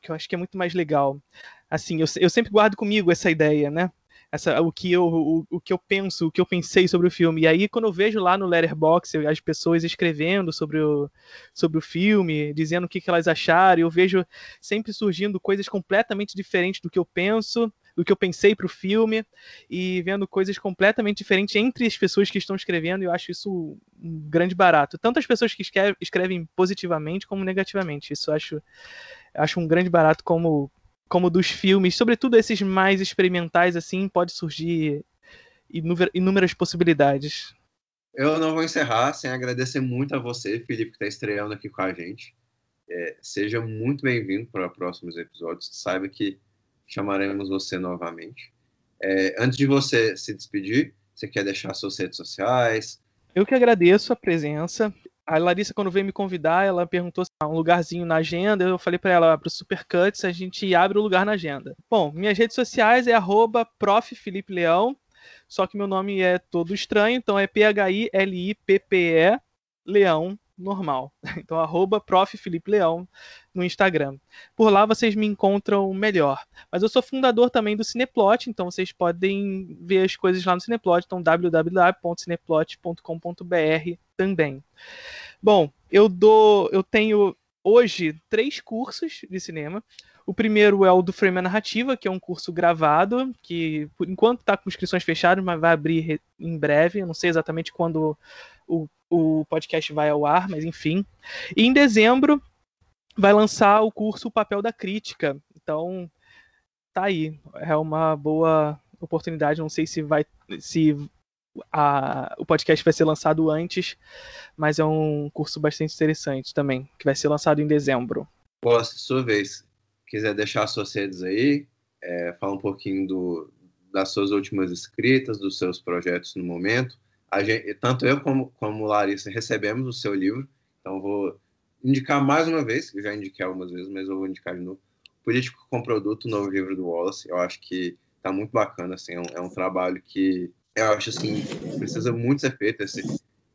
que eu acho que é muito mais legal. Assim, eu, eu sempre guardo comigo essa ideia, né? essa, o, que eu, o, o que eu penso, o que eu pensei sobre o filme. E aí, quando eu vejo lá no Letterboxd as pessoas escrevendo sobre o, sobre o filme, dizendo o que, que elas acharam, eu vejo sempre surgindo coisas completamente diferentes do que eu penso, do que eu pensei para o filme, e vendo coisas completamente diferentes entre as pessoas que estão escrevendo, e eu acho isso um grande barato. Tanto as pessoas que escrevem, positivamente como negativamente. Isso eu acho, acho um grande barato como como dos filmes, sobretudo esses mais experimentais, assim, pode surgir inúmeras possibilidades. Eu não vou encerrar sem agradecer muito a você, Felipe, que está estreando aqui com a gente. É, seja muito bem-vindo para próximos episódios. Saiba que chamaremos você novamente. É, antes de você se despedir, você quer deixar suas redes sociais? Eu que agradeço a presença. A Larissa, quando veio me convidar, ela perguntou se há um lugarzinho na agenda. Eu falei para ela, para o Supercuts, a gente abre o lugar na agenda. Bom, minhas redes sociais é arroba só que meu nome é todo estranho, então é P-H-I-L-I-P-P-E Leão normal. Então, arroba no Instagram. Por lá vocês me encontram melhor. Mas eu sou fundador também do Cineplot, então vocês podem ver as coisas lá no Cineplot, então www.cineplot.com.br também. Bom, eu dou, eu tenho hoje três cursos de cinema. O primeiro é o do Frame Narrativa, que é um curso gravado, que por enquanto está com inscrições fechadas, mas vai abrir em breve. Eu não sei exatamente quando o, o podcast vai ao ar, mas enfim. E em dezembro vai lançar o curso O Papel da Crítica. Então, tá aí. É uma boa oportunidade. Não sei se vai. se a, o podcast vai ser lançado antes, mas é um curso bastante interessante também, que vai ser lançado em dezembro. Posso, sua vez, quiser deixar suas redes aí, é, falar um pouquinho do, das suas últimas escritas, dos seus projetos no momento, gente, tanto eu como, como Larissa recebemos o seu livro, então vou indicar mais uma vez, eu já indiquei algumas vezes, mas eu vou indicar de novo. Político com Produto, o novo livro do Wallace, eu acho que tá muito bacana, assim, é um, é um trabalho que eu acho, assim, precisa muito ser feito, esse,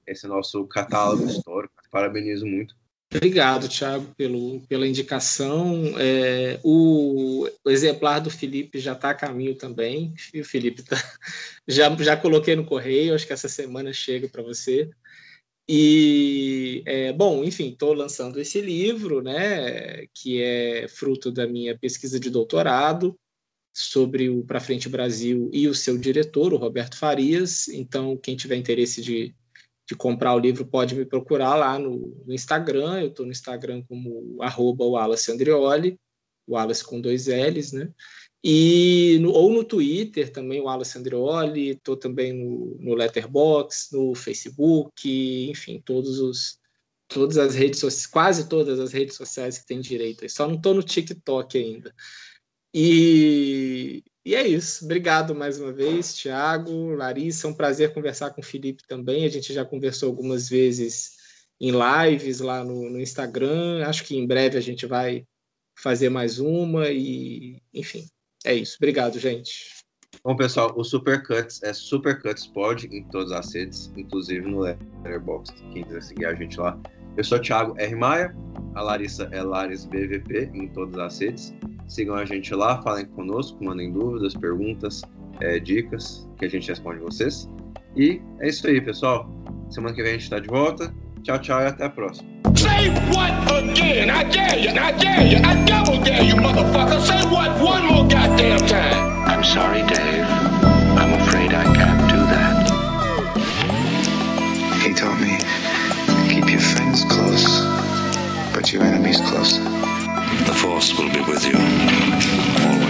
esse nosso catálogo histórico, parabenizo muito. Obrigado, Thiago, pelo, pela indicação. É, o, o, exemplar do Felipe já está a caminho também. E o Felipe tá, já, já coloquei no correio, acho que essa semana chega para você. E, é, bom, enfim, estou lançando esse livro, né, que é fruto da minha pesquisa de doutorado sobre o Para Frente Brasil e o seu diretor, o Roberto Farias. Então, quem tiver interesse de de comprar o livro pode me procurar lá no, no Instagram. Eu estou no Instagram como arroba Wallace Andrioli, Wallace com dois L's, né? E no, ou no Twitter também, o Wallace Andrioli, estou também no, no Letterboxd, no Facebook, enfim, todos os, todas as redes sociais, quase todas as redes sociais que tem direito. Só não estou no TikTok ainda. E, e é isso. Obrigado mais uma vez, Tiago, Larissa. É um prazer conversar com o Felipe também. A gente já conversou algumas vezes em lives lá no, no Instagram. Acho que em breve a gente vai fazer mais uma. E, enfim, é isso. Obrigado, gente. Bom, pessoal, o Supercuts é Supercuts Pod em todas as redes, inclusive no Letterboxd. Quem quiser seguir a gente lá. Eu sou Thiago R. Maia, a Larissa é Laris BVP em todas as redes. Sigam a gente lá, falem conosco, mandem dúvidas, perguntas, é, dicas, que a gente responde vocês. E é isso aí, pessoal. Semana que vem a gente está de volta. Tchau, tchau e até a próxima. Say what again? I dare you, I dare you, I double dare you, motherfucker. Say what one more goddamn time. I'm sorry, Dave. I'm afraid I can't do that. He told me, keep your friends close, but your enemies closer. The Force will be with you always.